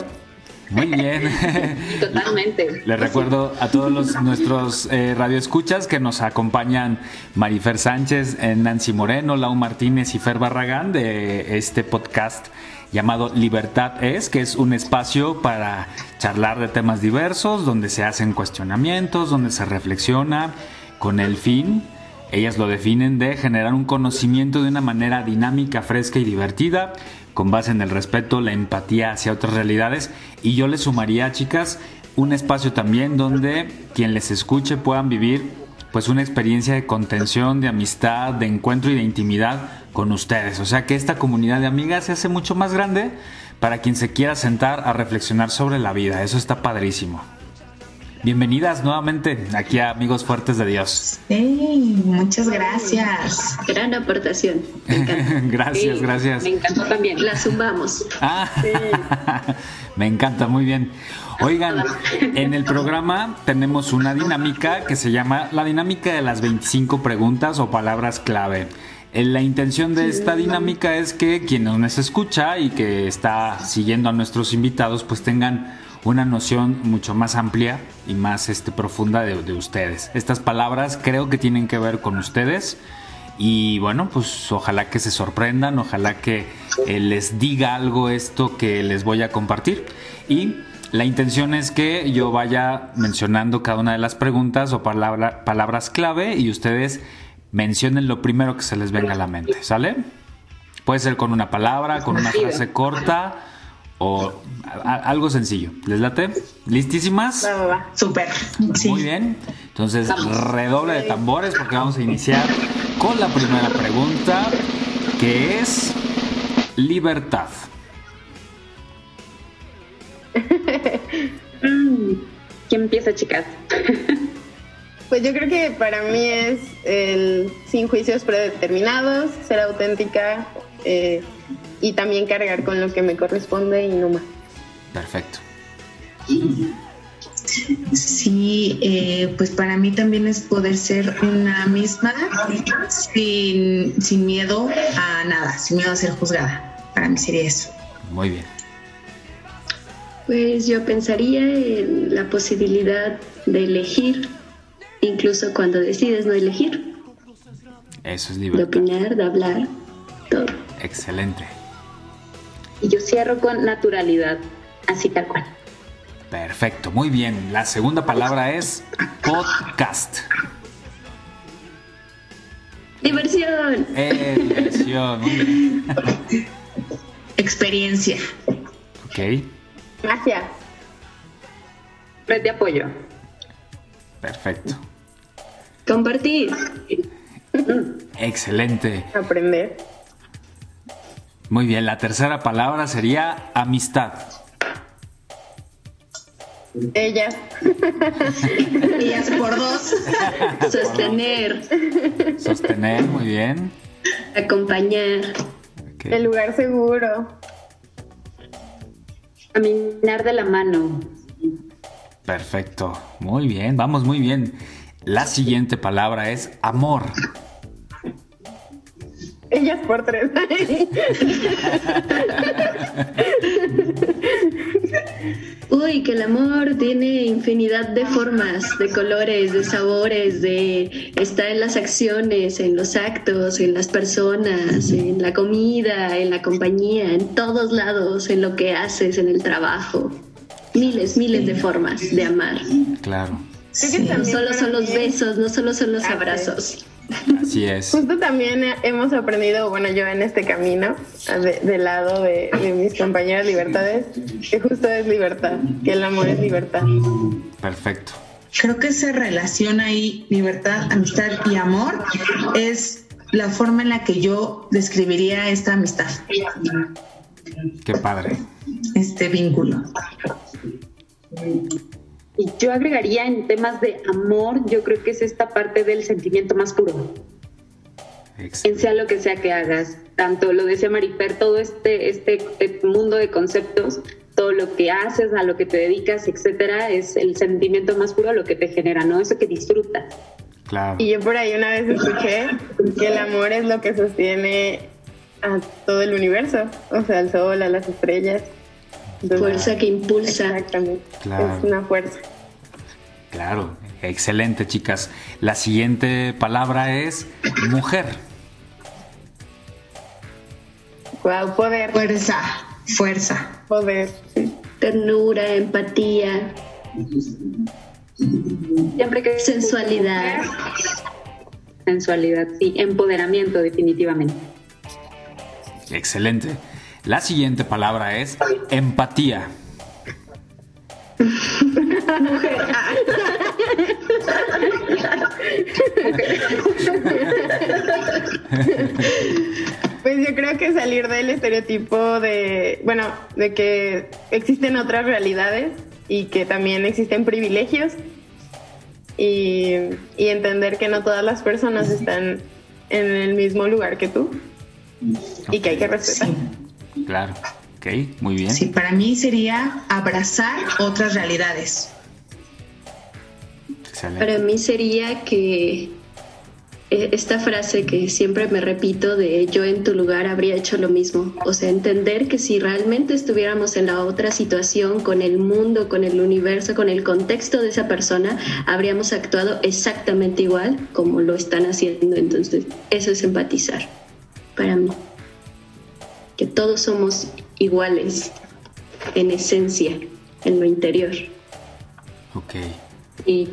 Muy bien. Totalmente. Les recuerdo a todos los, nuestros eh, radioescuchas que nos acompañan Marifer Sánchez, Nancy Moreno, Lau Martínez y Fer Barragán de este podcast llamado Libertad es, que es un espacio para charlar de temas diversos, donde se hacen cuestionamientos, donde se reflexiona con el fin ellas lo definen de generar un conocimiento de una manera dinámica, fresca y divertida, con base en el respeto, la empatía hacia otras realidades. Y yo le sumaría, chicas, un espacio también donde quien les escuche puedan vivir pues una experiencia de contención, de amistad, de encuentro y de intimidad con ustedes. O sea que esta comunidad de amigas se hace mucho más grande para quien se quiera sentar a reflexionar sobre la vida. Eso está padrísimo. Bienvenidas nuevamente aquí a Amigos Fuertes de Dios. Sí, muchas gracias. Gran aportación. gracias, gracias. Me encantó también. La sumamos. Ah, me encanta, muy bien. Oigan, en el programa tenemos una dinámica que se llama la dinámica de las 25 preguntas o palabras clave. Eh, La intención de esta dinámica es que quien nos escucha y que está siguiendo a nuestros invitados pues tengan una noción mucho más amplia y más este, profunda de, de ustedes. Estas palabras creo que tienen que ver con ustedes y bueno, pues ojalá que se sorprendan, ojalá que eh, les diga algo esto que les voy a compartir y la intención es que yo vaya mencionando cada una de las preguntas o palabra- palabras clave y ustedes mencionen lo primero que se les venga a la mente, ¿sale? Puede ser con una palabra, con una frase corta o a- a- algo sencillo. ¿Les late? ¿Listísimas? Va, va, va. Súper. Sí. Muy bien. Entonces, redoble de tambores porque vamos a iniciar con la primera pregunta, que es libertad. Mm, ¿Quién empieza, chicas? Pues yo creo que para mí es el sin juicios predeterminados, ser auténtica eh, y también cargar con lo que me corresponde y no más. Perfecto. Sí, eh, pues para mí también es poder ser una misma sin, sin miedo a nada, sin miedo a ser juzgada. Para mí sería eso. Muy bien. Pues yo pensaría en la posibilidad de elegir, incluso cuando decides no elegir, Eso es de libertad. opinar, de hablar, todo. Excelente. Y yo cierro con naturalidad, así tal cual. Perfecto. Muy bien. La segunda palabra es podcast. Diversión. Eh, diversión. Muy bien. Experiencia. Ok. Magia. Red de apoyo. Perfecto. Compartir. Excelente. Aprender. Muy bien. La tercera palabra sería amistad. Ella. Ellas por dos. Sostener. Sostener. Muy bien. Acompañar. El lugar seguro. Caminar de la mano. Perfecto. Muy bien. Vamos muy bien. La siguiente palabra es amor. Ellas por tres. que el amor tiene infinidad de formas, de colores, de sabores, de está en las acciones, en los actos, en las personas, en la comida, en la compañía, en todos lados, en lo que haces, en el trabajo. Miles, miles de formas de amar. Claro. No solo son los besos, no solo son los abrazos. Así es. Justo también hemos aprendido, bueno, yo en este camino, del lado de, mis compañeras libertades, que justo es libertad, que el amor es libertad. Perfecto. Creo que esa relación ahí, libertad, amistad y amor, es la forma en la que yo describiría esta amistad. Qué padre. Este vínculo. Y yo agregaría en temas de amor, yo creo que es esta parte del sentimiento más puro. En sea lo que sea que hagas, tanto lo decía Mariper, todo este, este, este mundo de conceptos, todo lo que haces, a lo que te dedicas, etcétera, es el sentimiento más puro lo que te genera, ¿no? Eso que disfrutas. Claro. Y yo por ahí una vez escuché que el amor es lo que sostiene a todo el universo, o sea, al sol, a las estrellas fuerza que impulsa. Exactamente. Es una fuerza. Claro, excelente chicas. La siguiente palabra es mujer. Wow, poder. Fuerza, fuerza. Poder. Ternura, empatía. Siempre que sensualidad. Sensualidad, sí, empoderamiento definitivamente. Excelente. La siguiente palabra es empatía. Pues yo creo que salir del estereotipo de, bueno, de que existen otras realidades y que también existen privilegios y, y entender que no todas las personas están en el mismo lugar que tú y que hay que respetar. Claro. Ok, muy bien. Sí, para mí sería abrazar otras realidades. Excelente. Para mí sería que eh, esta frase que siempre me repito de yo en tu lugar habría hecho lo mismo. O sea, entender que si realmente estuviéramos en la otra situación, con el mundo, con el universo, con el contexto de esa persona, habríamos actuado exactamente igual como lo están haciendo. Entonces, eso es empatizar para mí que todos somos iguales en esencia, en lo interior. Ok. Y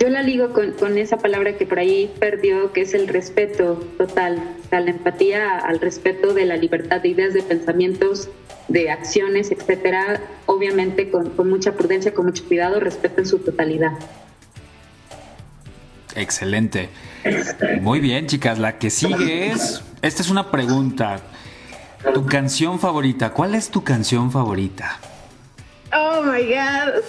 yo la ligo con, esa palabra que por ahí perdió, que es el respeto total, la empatía al respeto de la libertad de ideas, de pensamientos, de acciones, etcétera, obviamente con, con mucha prudencia, con mucho cuidado, respeto en su totalidad. Excelente. Muy bien, chicas. La que sigue es. Esta es una pregunta. Tu canción favorita. ¿Cuál es tu canción favorita? Oh my God.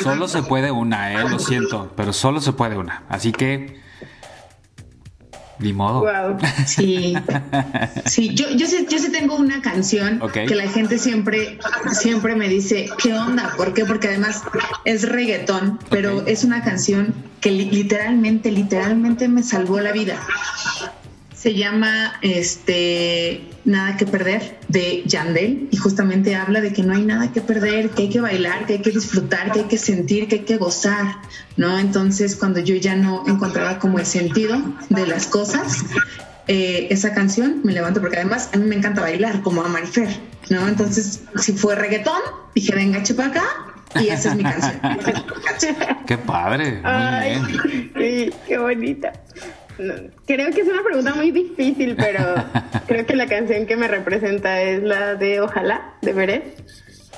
solo, se, puede una, ¿eh? Lo siento, pero solo se puede una. Así que. Ni modo. Wow. Sí. Sí, yo, yo, sí, yo sí tengo una canción que la gente siempre, siempre me dice, ¿qué onda? ¿Por qué? Porque además es reggaetón, pero es una canción que literalmente, literalmente me salvó la vida se llama este Nada que perder de Yandel y justamente habla de que no hay nada que perder, que hay que bailar, que hay que disfrutar, que hay que sentir, que hay que gozar, ¿no? Entonces cuando yo ya no encontraba como el sentido de las cosas, eh, esa canción me levanto porque además a mí me encanta bailar como a Marifer, ¿no? Entonces si fue reggaetón, dije venga chupa acá y esa es mi canción. Qué padre, muy bien. Sí, qué bonita creo que es una pregunta muy difícil, pero creo que la canción que me representa es la de Ojalá, de Beret.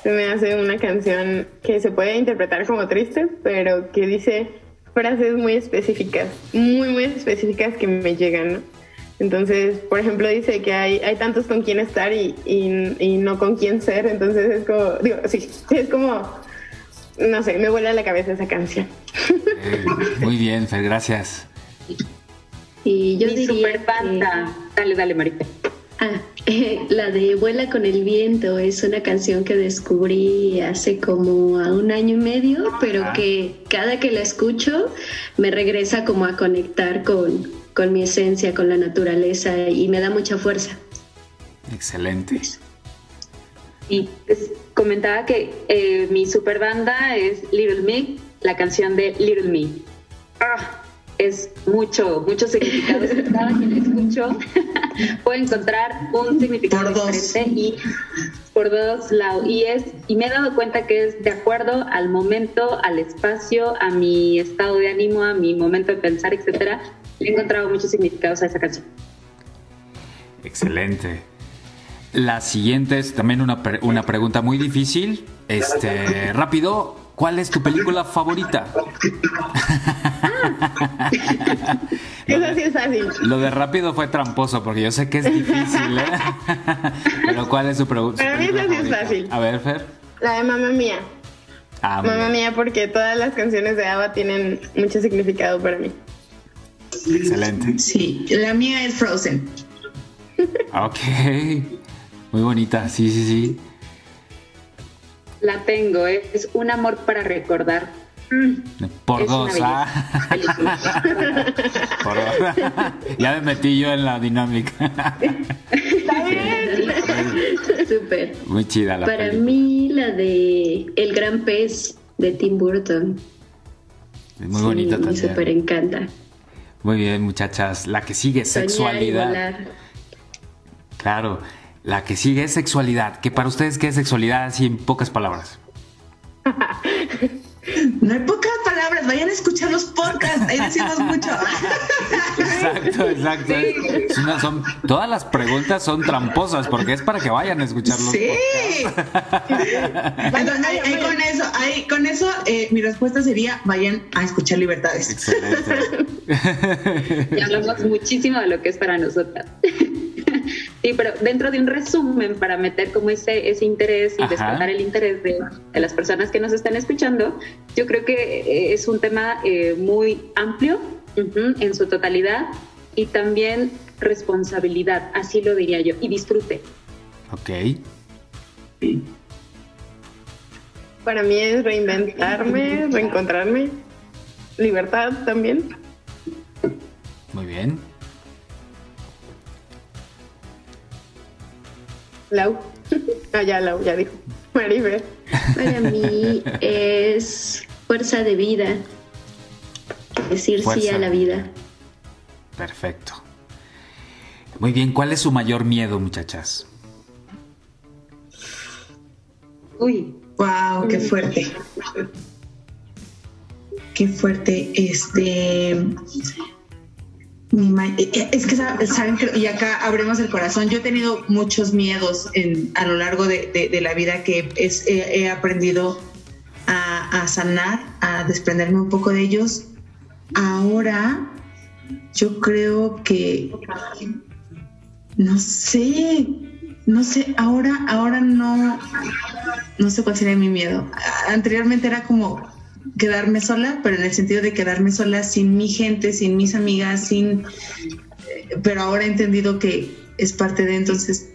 Se me hace una canción que se puede interpretar como triste, pero que dice frases muy específicas, muy, muy específicas que me llegan, Entonces, por ejemplo, dice que hay, hay tantos con quién estar y, y, no con quién ser. Entonces es como, digo, sí, es como, no sé, me vuela a la cabeza esa canción. muy bien, Fer, gracias. Y yo diría super banda. Dale, dale, Marita. Ah, la de Vuela con el viento es una canción que descubrí hace como a un año y medio, pero que cada que la escucho me regresa como a conectar con, con mi esencia, con la naturaleza y me da mucha fuerza. Excelente. Y pues, comentaba que eh, mi super banda es Little Me, la canción de Little Me. Ah, es mucho, mucho significado. Cada la escucho puede encontrar un significado diferente y por dos lados. Y es, y me he dado cuenta que es de acuerdo al momento, al espacio, a mi estado de ánimo, a mi momento de pensar, etcétera. He encontrado muchos significados a esa canción. Excelente. La siguiente es también una, una pregunta muy difícil. Este, rápido, ¿cuál es tu película favorita? Eso sí es fácil. Lo de rápido fue tramposo porque yo sé que es difícil, ¿eh? Pero ¿cuál es su pregunta? Para mí eso sí es fácil. A ver, Fer. La de Mamá Mía. Ah, Mamá Mía porque todas las canciones de ABBA tienen mucho significado para mí. Excelente. Sí, la mía es Frozen. Ok. Muy bonita, sí, sí, sí. La tengo, ¿eh? es un amor para recordar. Por Es dos, ah. Por dos. ya me metí yo en la dinámica. Súper. Muy chida la Para mí, la de El Gran Pez de Tim Burton. Es muy Sí, bonita Me también. súper encanta. Muy bien, muchachas. La que sigue, Soñar y sexualidad. volar. Claro. La que sigue es sexualidad. Que para ustedes, ¿qué es sexualidad? Así en pocas palabras. No hay pocas palabras, vayan a escuchar los podcasts, ahí decimos mucho. Exacto, exacto. Es una- son, todas las preguntas son tramposas porque es para que vayan a escucharlos. Sí. Entonces, ahí, ahí con eso, ahí con eso eh, mi respuesta sería vayan a escuchar Libertades. Excelente. Y hablamos muchísimo de lo que es para nosotras. Sí, pero dentro de un resumen para meter como ese, ese interés y Ajá. despertar el interés de, de las personas que nos están escuchando, yo creo que eh, es un tema eh, muy amplio en su totalidad y también responsabilidad, así lo diría yo, y disfrute. Ok. Para mí es reinventarme, reencontrarme. Libertad también. Muy bien. Lau. Ah, ya, Lau, ya dijo. Maribel. Para mí es fuerza de vida. Decir sí a la vida. Perfecto. Muy bien. ¿Cuál es su mayor miedo, muchachas? Uy, Wow, qué fuerte. Qué fuerte. Este. Ma- eh, Es que sa- saben y acá abrimos el corazón. Yo he tenido muchos miedos en, a lo largo de, la vida que he, aprendido a, a sanar, a desprenderme un poco de ellos. Ahora, yo creo que no sé, no sé, ahora, ahora no, no sé cuál sería mi miedo. Anteriormente era como quedarme sola, pero en el sentido de quedarme sola sin mi gente, sin mis amigas, sin, eh, pero ahora he entendido que es parte de entonces.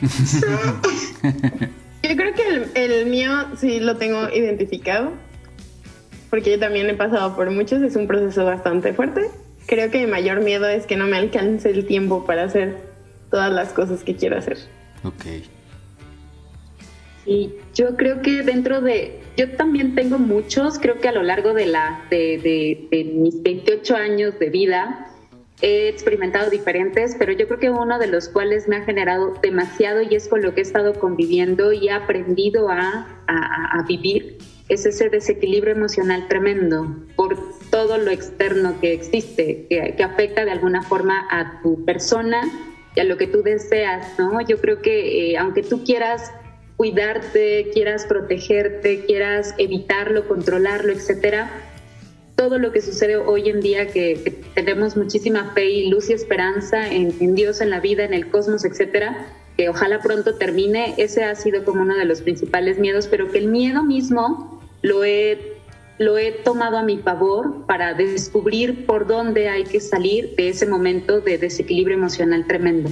Yo creo que el, el mío sí lo tengo identificado, porque yo también he pasado por muchos, es un proceso bastante fuerte. Creo que mi mayor miedo es que no me alcance el tiempo para hacer todas las cosas que quiero hacer. Ok. Y yo creo que dentro de, yo también tengo muchos, creo que a lo largo de, la, de, de- de mis 28 años de vida he experimentado diferentes, pero yo creo que uno de los cuales me ha generado demasiado y es con lo que he estado conviviendo y he aprendido a, vivir, es ese desequilibrio emocional tremendo por todo lo externo que existe, que, que afecta de alguna forma a tu persona y a lo que tú deseas, ¿no? Yo creo que eh, aunque tú quieras cuidarte, quieras protegerte, quieras evitarlo, controlarlo, etcétera, todo lo que sucede hoy en día, que, tenemos muchísima fe y luz y esperanza en, en Dios, en la vida, en el cosmos, etcétera, que ojalá pronto termine, ese ha sido como uno de los principales miedos, pero que el miedo mismo lo he, lo he tomado a mi favor para descubrir por dónde hay que salir de ese momento de desequilibrio emocional tremendo.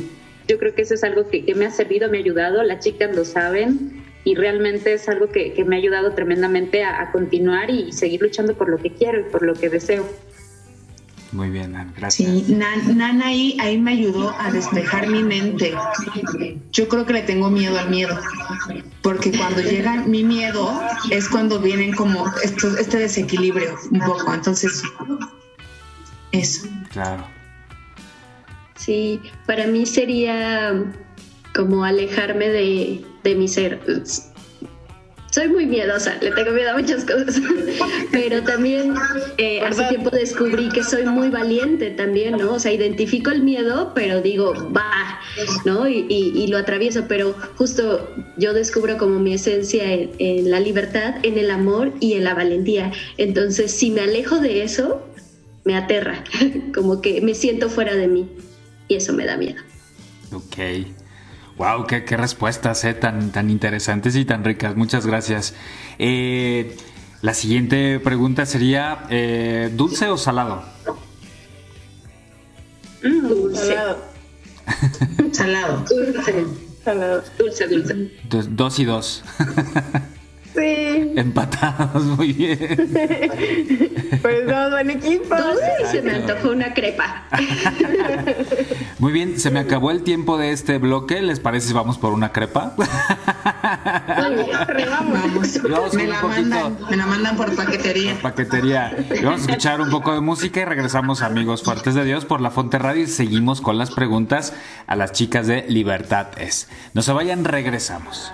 Yo creo que eso es algo que, que me ha servido, me ha ayudado, las chicas lo saben y realmente es algo que, que me ha ayudado tremendamente a, a continuar y seguir luchando por lo que quiero y por lo que deseo. Muy bien, Nan, gracias. Sí, Nan, Nan ahí, ahí me ayudó a despejar mi mente. Yo creo que le tengo miedo al miedo, porque cuando llega mi miedo es cuando vienen como esto, este desequilibrio un poco. Entonces, eso. Claro. Sí, para mí sería como alejarme de, de mi ser. Soy muy miedosa, le tengo miedo a muchas cosas, pero también eh, hace tiempo descubrí que soy muy valiente también, ¿no? O sea, identifico el miedo, pero digo, va, ¿no? Y, y- y lo atravieso, pero justo yo descubro como mi esencia en, en la libertad, en el amor y en la valentía. Entonces, si me alejo de eso, me aterra, como que me siento fuera de mí y eso me da miedo. Ok. Wow, qué, qué respuestas eh, tan, tan interesantes y tan ricas. Muchas gracias. Eh, la siguiente pregunta sería, eh, ¿dulce o salado? Mm, dulce. Salado. Salado. Dulce, Salado. dulce, dulce. Dos, dos y dos. Sí, Empatados, muy bien. pues somos buen equipo. Dulce y se me antojó una crepa. Muy bien, se me acabó el tiempo de este bloque. ¿Les parece si vamos por una crepa? Vamos. Vamos Me la poquito. mandan, me la mandan por paquetería. Paquetería. Y Vamos a escuchar un poco de música y regresamos, amigos fuertes de Dios, por la Fonte Radio y seguimos con las preguntas a las chicas de Libertad Es. No se vayan, regresamos.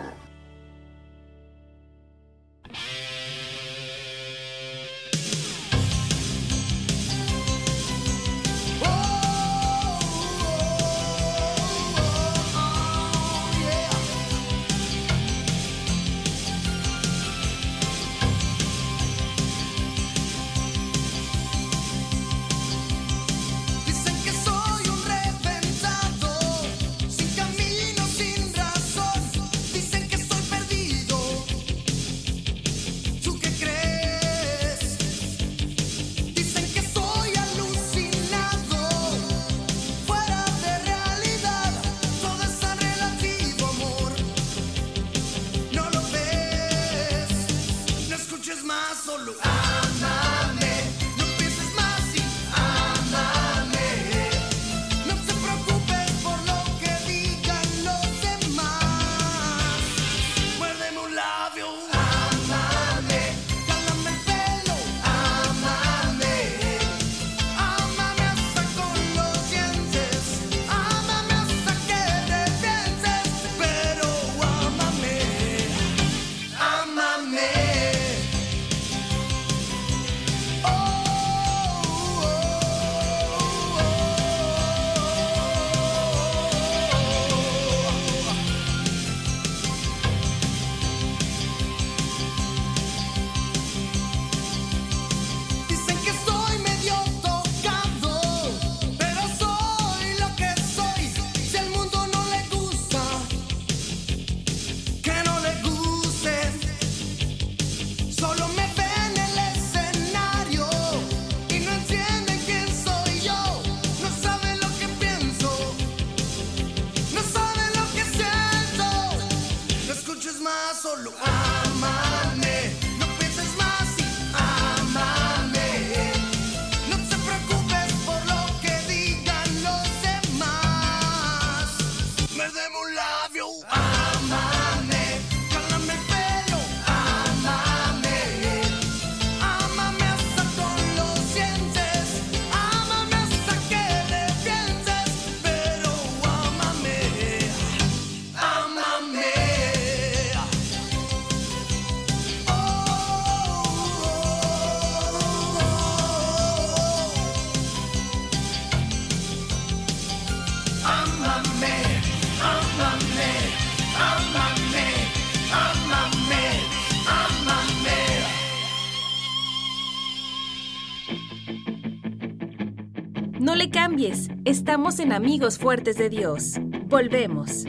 Estamos en Amigos Fuertes de Dios. Volvemos.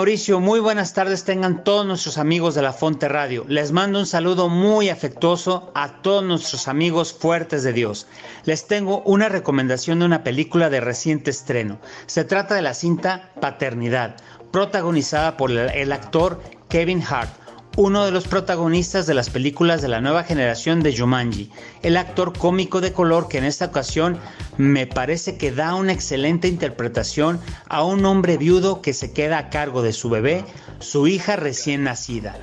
Mauricio, muy buenas tardes tengan todos nuestros amigos de la Fonte Radio. Les mando un saludo muy afectuoso a todos nuestros amigos fuertes de Dios. Les tengo una recomendación de una película de reciente estreno. Se trata de la cinta Paternidad, protagonizada por el, actor Kevin Hart uno de los protagonistas de las películas de la nueva generación de Jumanji, el actor cómico de color que en esta ocasión me parece que da una excelente interpretación a un hombre viudo que se queda a cargo de su bebé, su hija recién nacida.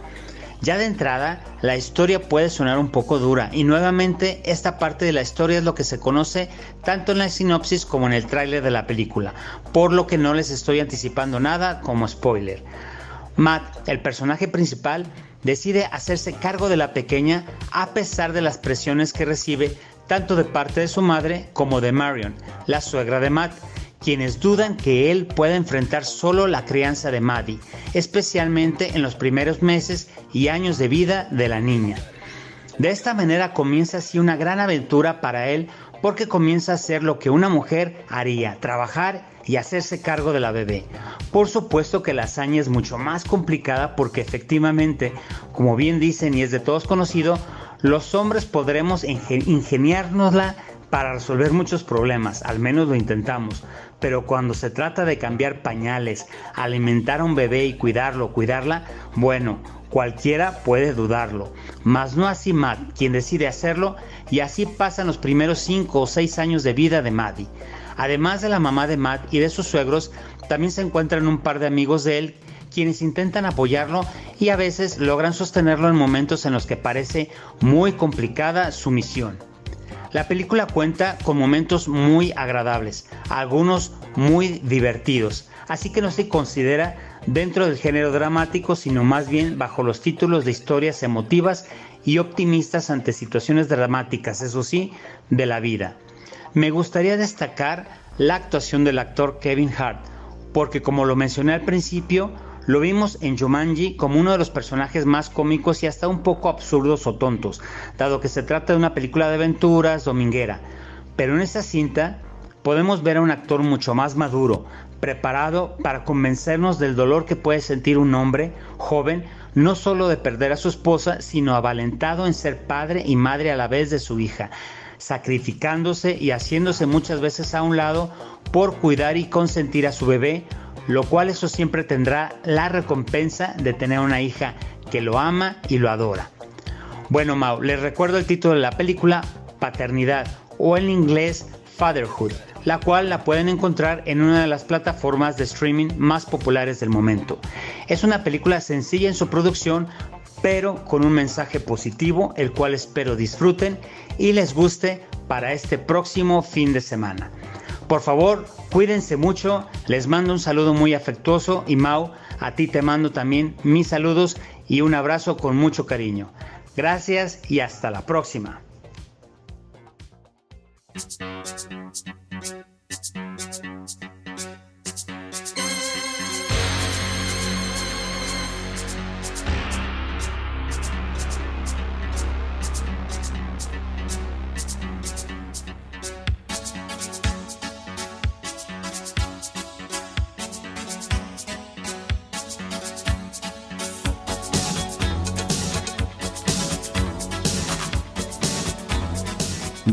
Ya de entrada, la historia puede sonar un poco dura y nuevamente esta parte de la historia es lo que se conoce tanto en la sinopsis como en el tráiler de la película, por lo que no les estoy anticipando nada como spoiler. Matt, el personaje principal, decide hacerse cargo de la pequeña a pesar de las presiones que recibe tanto de parte de su madre como de Marion, la suegra de Matt, quienes dudan que él pueda enfrentar solo la crianza de Maddie, especialmente en los primeros meses y años de vida de la niña. De esta manera comienza así una gran aventura para él porque comienza a hacer lo que una mujer haría, trabajar y hacerse cargo de la bebé. Por supuesto que la hazaña es mucho más complicada porque efectivamente, como bien dicen y es de todos conocido, los hombres podremos ingeniárnosla para resolver muchos problemas, al menos lo intentamos, pero cuando se trata de cambiar pañales, alimentar a un bebé y cuidarlo, cuidarla, bueno, cualquiera puede dudarlo, mas no así Matt, quien decide hacerlo, y así pasan los primeros 5 o 6 años de vida de Maddie. Además de la mamá de Matt y de sus suegros, también se encuentran un par de amigos de él quienes intentan apoyarlo y a veces logran sostenerlo en momentos en los que parece muy complicada su misión. La película cuenta con momentos muy agradables, algunos muy divertidos, así que no se considera dentro del género dramático, sino más bien bajo los títulos de historias emotivas y optimistas ante situaciones dramáticas, eso sí, de la vida. Me gustaría destacar la actuación del actor Kevin Hart, porque como lo mencioné al principio, lo vimos en Jumanji como uno de los personajes más cómicos y hasta un poco absurdos o tontos, dado que se trata de una película de aventuras dominguera. Pero en esta cinta podemos ver a un actor mucho más maduro, preparado para convencernos del dolor que puede sentir un hombre joven, no solo de perder a su esposa, sino avalentado en ser padre y madre a la vez de su hija sacrificándose y haciéndose muchas veces a un lado por cuidar y consentir a su bebé, lo cual eso siempre tendrá la recompensa de tener una hija que lo ama y lo adora. Bueno, Mau, les recuerdo el título de la película, Paternidad, o en inglés Fatherhood, la cual la pueden encontrar en una de las plataformas de streaming más populares del momento. Es una película sencilla en su producción, pero con un mensaje positivo, el cual espero disfruten y les guste para este próximo fin de semana. Por favor, cuídense mucho, les mando un saludo muy afectuoso y Mau, a ti te mando también mis saludos y un abrazo con mucho cariño. Gracias y hasta la próxima.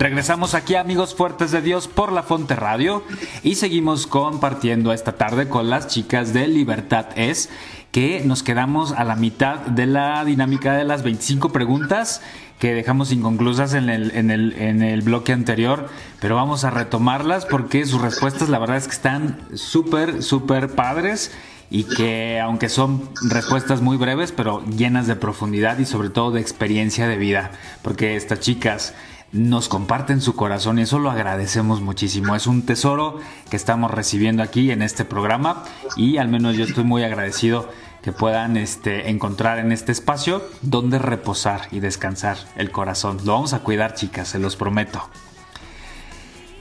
Regresamos aquí amigos fuertes de Dios por la Fonte Radio y seguimos compartiendo esta tarde con las chicas de Libertad Es que nos quedamos a la mitad de la dinámica de las 25 preguntas que dejamos inconclusas en el, en el, en el bloque anterior, pero vamos a retomarlas porque sus respuestas la verdad es que están súper, súper padres y que aunque son respuestas muy breves, pero llenas de profundidad y sobre todo de experiencia de vida, porque estas chicas nos comparten su corazón y eso lo agradecemos muchísimo. Es un tesoro que estamos recibiendo aquí en este programa y al menos yo estoy muy agradecido que puedan este, encontrar en este espacio donde reposar y descansar el corazón. Lo vamos a cuidar chicas, se los prometo.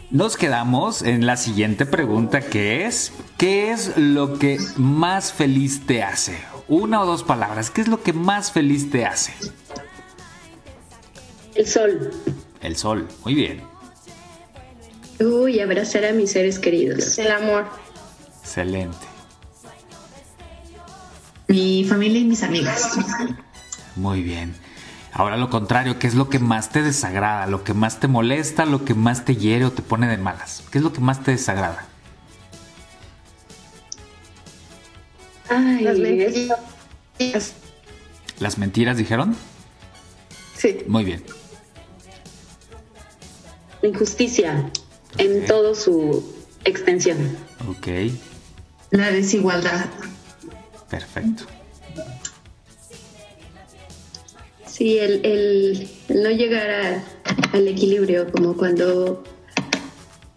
Nos quedamos en la siguiente pregunta que es, ¿qué es lo que más feliz te hace? Una o dos palabras, ¿qué es lo que más feliz te hace? El sol. El sol, muy bien. Uy, abrazar a mis seres queridos. El amor. Excelente. mi familia y mis amigas. Muy bien. Ahora lo contrario, ¿qué es lo que más te desagrada? ¿Lo que más te molesta? ¿Lo que más te hiere o te pone de malas? ¿Qué es lo que más te desagrada? Ay, Las mentiras. ¿Las mentiras dijeron? Sí. Muy bien. La injusticia en todo su extensión. Ok, La desigualdad. perfecto. Sí, el, el- el no llegar a- al equilibrio, como cuando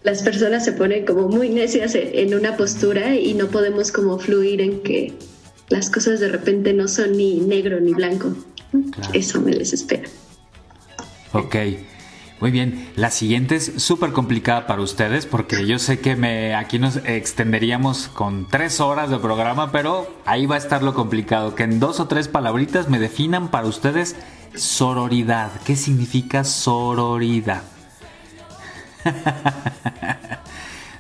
las personas se ponen como muy necias en una postura y no podemos como fluir en que las cosas de repente no son ni negro ni blanco. Claro. Eso me desespera. Ok, muy bien. La siguiente es súper complicada para ustedes porque yo sé que me aquí nos extenderíamos con tres horas de programa, pero ahí va a estar lo complicado. Que en dos o tres palabritas me definan para ustedes sororidad. ¿Qué significa sororidad?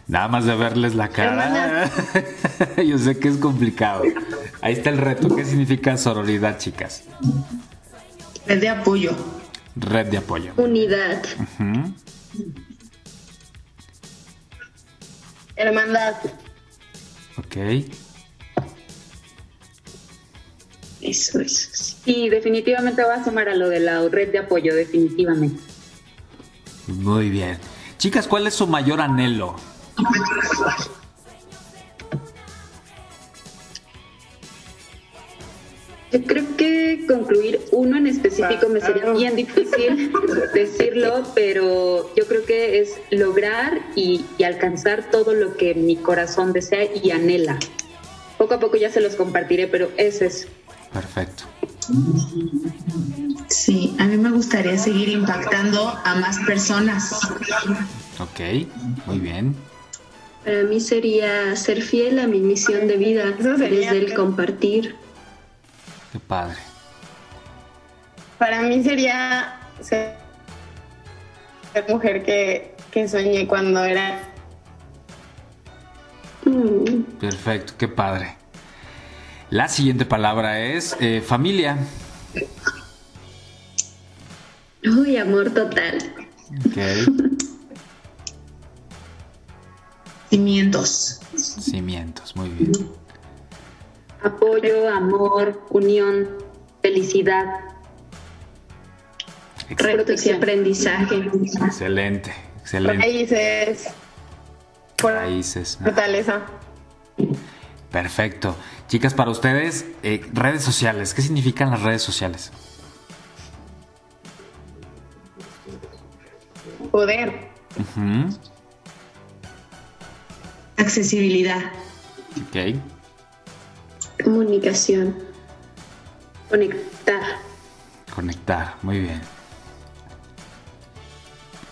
Nada más de verles la cara. Yo sé que es complicado. Ahí está el reto. ¿Qué significa sororidad, chicas? Red de apoyo. Red de apoyo. Unidad, Ujú. Hermandad. Ok. eso, eso. sí. Y definitivamente va a sumar a lo de la red de apoyo, definitivamente. Muy bien. Chicas, ¿cuál es su mayor anhelo? Yo creo que concluir uno en específico me sería bien difícil decirlo, pero yo creo que es lograr y, y alcanzar todo lo que mi corazón desea y anhela. Poco a poco ya se los compartiré, pero ese es. Perfecto. Sí, a mí me gustaría seguir impactando a más personas. Ok, muy bien. Para mí sería ser fiel a mi misión de vida desde el compartir. Qué padre. Para mí sería ser mujer que, que soñé cuando era. Mm, Perfecto, qué padre. La siguiente palabra es eh, familia. Uy, amor total. Ok. Cimientos. Cimientos, muy bien. Apoyo, amor, unión, felicidad. Retos y aprendizaje. Excelente, excelente. Raíces. Por Raíces. fortaleza. Perfecto. Chicas, para ustedes, eh, redes sociales. ¿Qué significan las redes sociales? Poder. Accesibilidad. Ok. Comunicación. Conectar. Conectar, muy bien.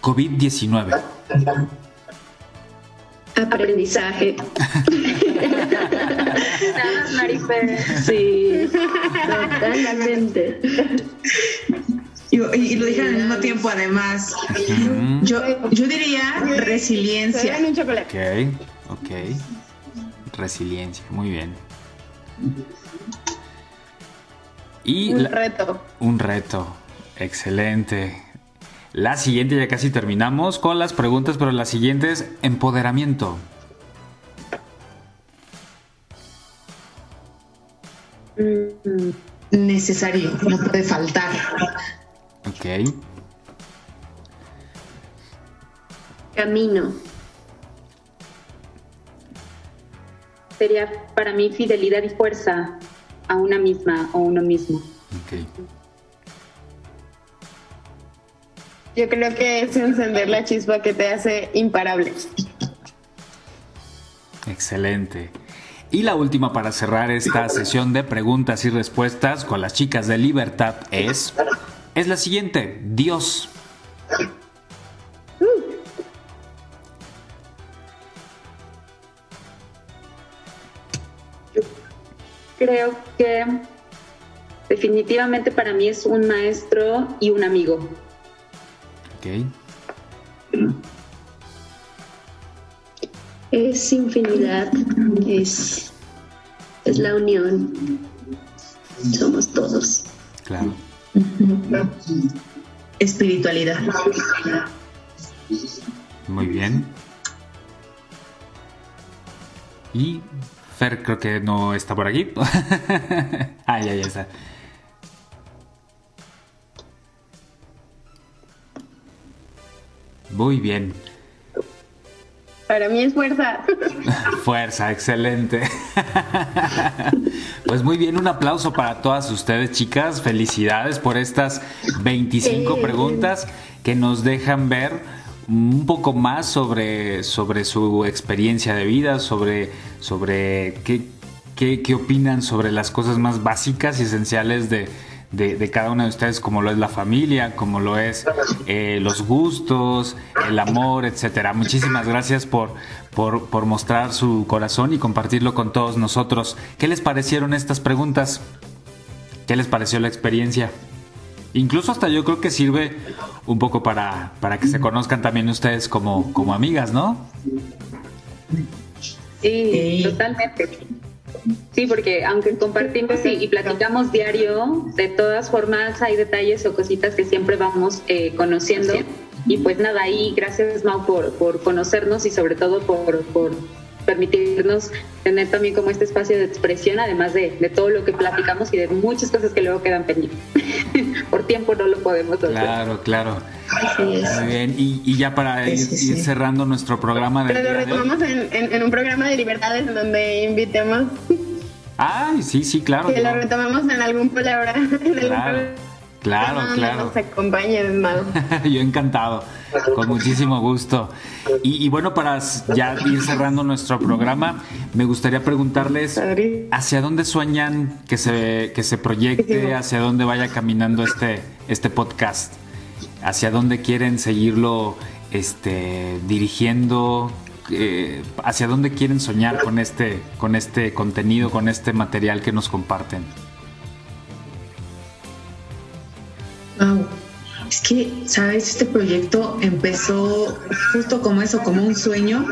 COVID-19. Aprendizaje. Sí, totalmente. Y, y- y lo dije al mismo tiempo, además. Yo, yo diría resiliencia. dan un chocolate. Ok, ok. Resiliencia, muy bien. Y Un la- reto. un reto. Excelente. La siguiente, ya casi terminamos con las preguntas, pero la siguiente es empoderamiento. Mm, Necesario, no puede faltar. Ok. Camino. Sería para mí fidelidad y fuerza a una misma o uno mismo. Ok. Yo creo que es encender la chispa que te hace imparable. Excelente. Y la última para cerrar esta sesión de preguntas y respuestas con las chicas de Libertad es es la siguiente. Dios. Creo que definitivamente para mí es un maestro y un amigo. Ok. Es infinidad. Es, es la unión. somos todos. Claro. Espiritualidad. Muy bien. Y Fer creo que no está por aquí. ah, ya, ya está. Muy bien. Para mí es fuerza. Fuerza, excelente. Pues muy bien, un aplauso para todas ustedes, chicas. Felicidades por estas 25 Sí. preguntas que nos dejan ver un poco más sobre, sobre su experiencia de vida, sobre, sobre qué, qué, opinan sobre las cosas más básicas y esenciales de, de, cada una de ustedes, como lo es la familia, como lo es eh, los gustos, el amor, etcétera. Muchísimas gracias por, por, por mostrar su corazón y compartirlo con todos nosotros. ¿Qué les parecieron estas preguntas? ¿Qué les pareció la experiencia? Incluso hasta yo creo que sirve un poco para, para que se conozcan también ustedes como, como amigas, ¿no? Sí, totalmente. Sí, porque aunque compartimos y, y platicamos diario, de todas formas hay detalles o cositas que siempre vamos eh, conociendo. Y pues nada, ahí gracias Mau por, por conocernos y sobre todo por, por permitirnos tener también como este espacio de expresión, además de, de todo lo que platicamos y de muchas cosas que luego quedan pendientes. por tiempo no lo podemos hacer. Claro, claro. Así es. Muy bien. Y, y ya para ir, Sí, sí, ir sí. cerrando nuestro programa del Pero lo de retomamos en, en- en un programa de libertades en donde invitemos Ay, sí, sí, claro. que lo retomamos en algún palabra. En algún Claro, donde claro. Nos acompañe, Mau. Yo encantado, con muchísimo gusto. Y, y bueno, para ya ir cerrando nuestro programa, me gustaría preguntarles hacia dónde sueñan que se, que se proyecte, hacia dónde vaya caminando este, este podcast, hacia dónde quieren seguirlo este, dirigiendo, eh, hacia dónde quieren soñar con este, con este contenido, con este material que nos comparten. Wow. Es que, ¿sabes? Este proyecto empezó justo como eso, como un sueño.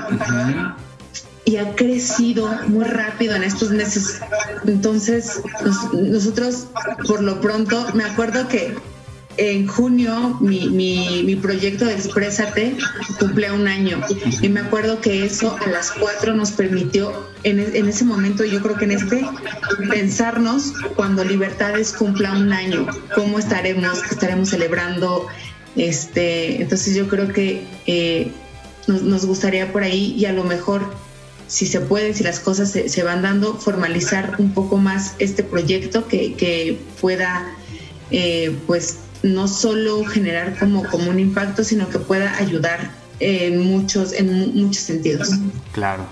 Y ha crecido muy rápido en estos meses. Entonces, nos- nosotros, por lo pronto, me acuerdo que en junio mi, mi, proyecto de Exprésate cumplía un año. Y me acuerdo que eso a las cuatro nos permitió, en, e- en ese momento, yo creo que en este, pensarnos cuando Libertades cumpla un año, cómo estaremos, qué estaremos celebrando. Este, entonces yo creo que eh, nos, nos gustaría por ahí y a lo mejor si se puede, si las cosas se, se van dando, formalizar un poco más este proyecto que, que pueda, eh, pues, no solo generar como, como un impacto, sino que pueda ayudar en muchos, en mu- muchos sentidos. Claro.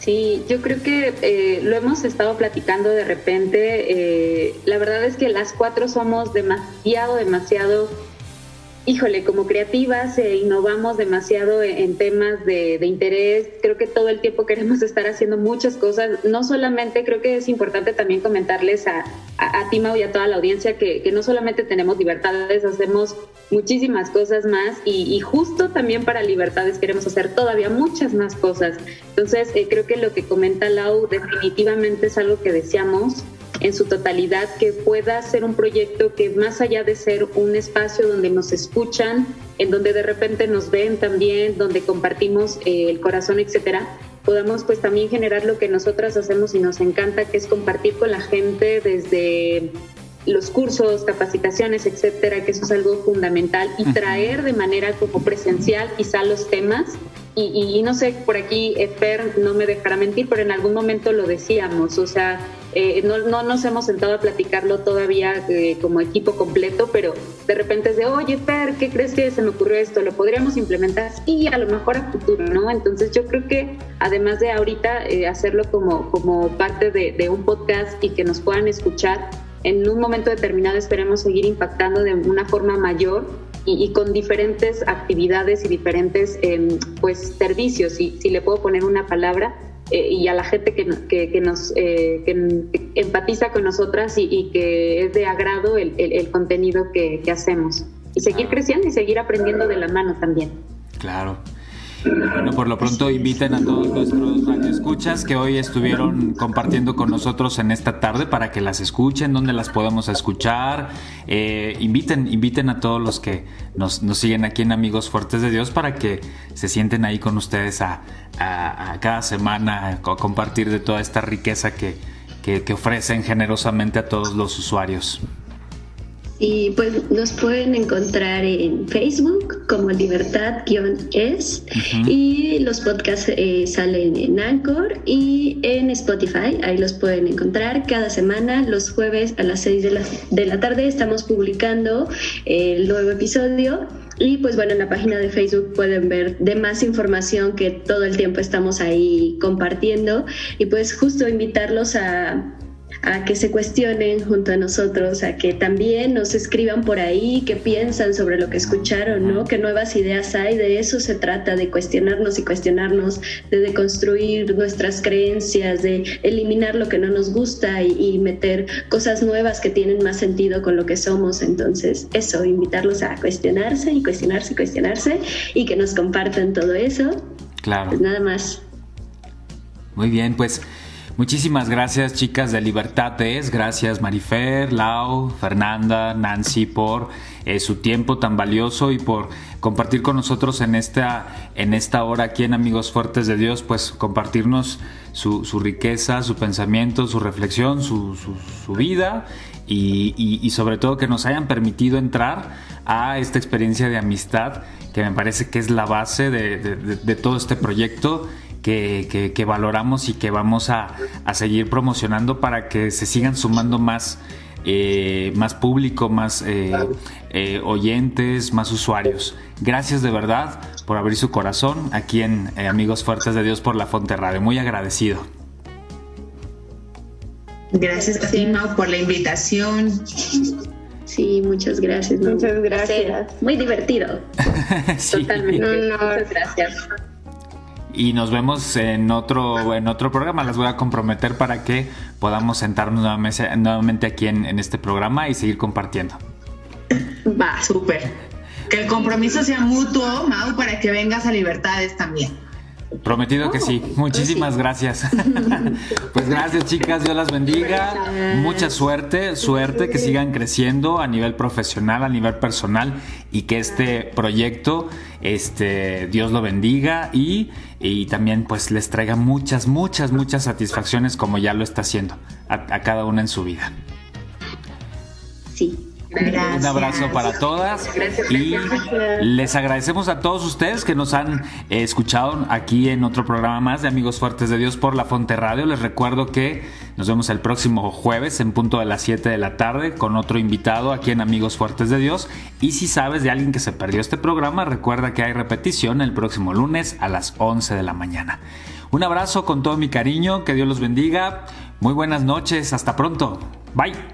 Sí, yo creo que eh, lo hemos estado platicando de repente. eh, la verdad es que las cuatro somos demasiado, demasiado, híjole, como creativas e innovamos demasiado en, en temas de, interés. Creo que todo el tiempo queremos estar haciendo muchas cosas. No solamente, creo que es importante también comentarles a, a, a ti, Mau, y a toda la audiencia que, no solamente tenemos libertades, hacemos muchísimas cosas más y, y justo también para libertades queremos hacer todavía muchas más cosas. Entonces, eh, creo que lo que comenta Lau definitivamente es algo que deseamos en su totalidad, que pueda ser un proyecto que más allá de ser un espacio donde nos escuchan, en donde de repente nos ven también, donde compartimos eh, el corazón, etcétera, podamos pues también generar lo que nosotras hacemos y nos encanta, que es compartir con la gente desde los cursos, capacitaciones, etcétera, que eso es algo fundamental y traer de manera como presencial quizá los temas y, y- no sé, por aquí eh, Fer no me dejará mentir, pero en algún momento lo decíamos, o sea, eh, no, no nos hemos sentado a platicarlo todavía eh, como equipo completo, pero de repente es de, oye Fer, ¿qué crees que se me ocurrió esto? ¿Lo podríamos implementar? Sí, a lo mejor a futuro, ¿no? Entonces yo creo que además de ahorita eh, hacerlo como, como parte de, de un podcast y que nos puedan escuchar, en un momento determinado esperemos seguir impactando de una forma mayor y, y con diferentes actividades y diferentes em, pues servicios, si, si le puedo poner una palabra, eh, y a la gente que, que, que nos eh, que, empatiza con nosotras y, y que es de agrado el, el- el contenido que, que hacemos. Y seguir creciendo y seguir aprendiendo de la mano también. Claro. Bueno, por lo pronto inviten a todos nuestros radioescuchas que hoy estuvieron compartiendo con nosotros en esta tarde para que las escuchen, donde las podemos escuchar. Eh, inviten, inviten a todos los que nos, nos, siguen aquí en Amigos Fuertes de Dios para que se sienten ahí con ustedes a, cada semana a compartir de toda esta riqueza que, que, que ofrecen generosamente a todos los usuarios. Y pues nos pueden encontrar en Facebook como Libertad-es y los podcasts eh, salen en Anchor y en Spotify, ahí los pueden encontrar cada semana, los jueves a las 6 de la, de la tarde estamos publicando el nuevo episodio. Y pues bueno, en la página de Facebook pueden ver de más información que todo el tiempo estamos ahí compartiendo. Y pues justo invitarlos a a que se cuestionen junto a nosotros, a que también nos escriban por ahí qué piensan sobre lo que escucharon, ¿no? Qué nuevas ideas hay, de eso se trata, de cuestionarnos y cuestionarnos, de deconstruir nuestras creencias, de eliminar lo que no nos gusta y, y meter cosas nuevas que tienen más sentido con lo que somos. Entonces, eso, invitarlos a cuestionarse y cuestionarse y cuestionarse y que nos compartan todo eso. Claro. Pues nada más. Muy bien, pues Muchísimas gracias, chicas de Libertad es. Gracias, Marifer, Lau, Fernanda, Nancy, por eh, su tiempo tan valioso y por compartir con nosotros en esta, en esta hora aquí en Amigos Fuertes de Dios, pues compartirnos su, su riqueza, su pensamiento, su reflexión, su, su, vida y, y, sobre todo que nos hayan permitido entrar a esta experiencia de amistad que me parece que es la base de, de todo este proyecto que, que, que, valoramos y que vamos a, a, seguir promocionando para que se sigan sumando más, eh, más público, más eh, eh, oyentes, más usuarios. Gracias de verdad por abrir su corazón aquí en eh, Amigos Fuertes de Dios por la Fonte Radio. Muy agradecido. Gracias a ti, Mau, por la invitación. Sí, muchas gracias. Muchas gracias. Muy divertido. sí. Totalmente. Muchas gracias y nos vemos en otro en otro programa. Las voy a comprometer para que podamos sentarnos nuevamente, nuevamente aquí en, en, este programa y seguir compartiendo. Va, súper. Que el compromiso sea mutuo, Mau, para que vengas a Libertades también. Prometido que sí. Muchísimas gracias. pues gracias, chicas. Dios las bendiga. Mucha suerte, suerte que sigan creciendo a nivel profesional, a nivel personal y que este proyecto, este, Dios lo bendiga y, y también pues les traiga muchas, muchas, muchas satisfacciones como ya lo está haciendo a, cada una en su vida. Sí. Gracias. Un abrazo para todas y les agradecemos a todos ustedes que nos han eh, escuchado aquí en otro programa más de Amigos Fuertes de Dios por la Fonte Radio. Les recuerdo que nos vemos el próximo jueves en punto de las 7 de la tarde con otro invitado aquí en Amigos Fuertes de Dios. Y si sabes de alguien que se perdió este programa, recuerda que hay repetición el próximo lunes a las 11 de la mañana. Un abrazo con todo mi cariño, que Dios los bendiga. Muy buenas noches, hasta pronto. Bye.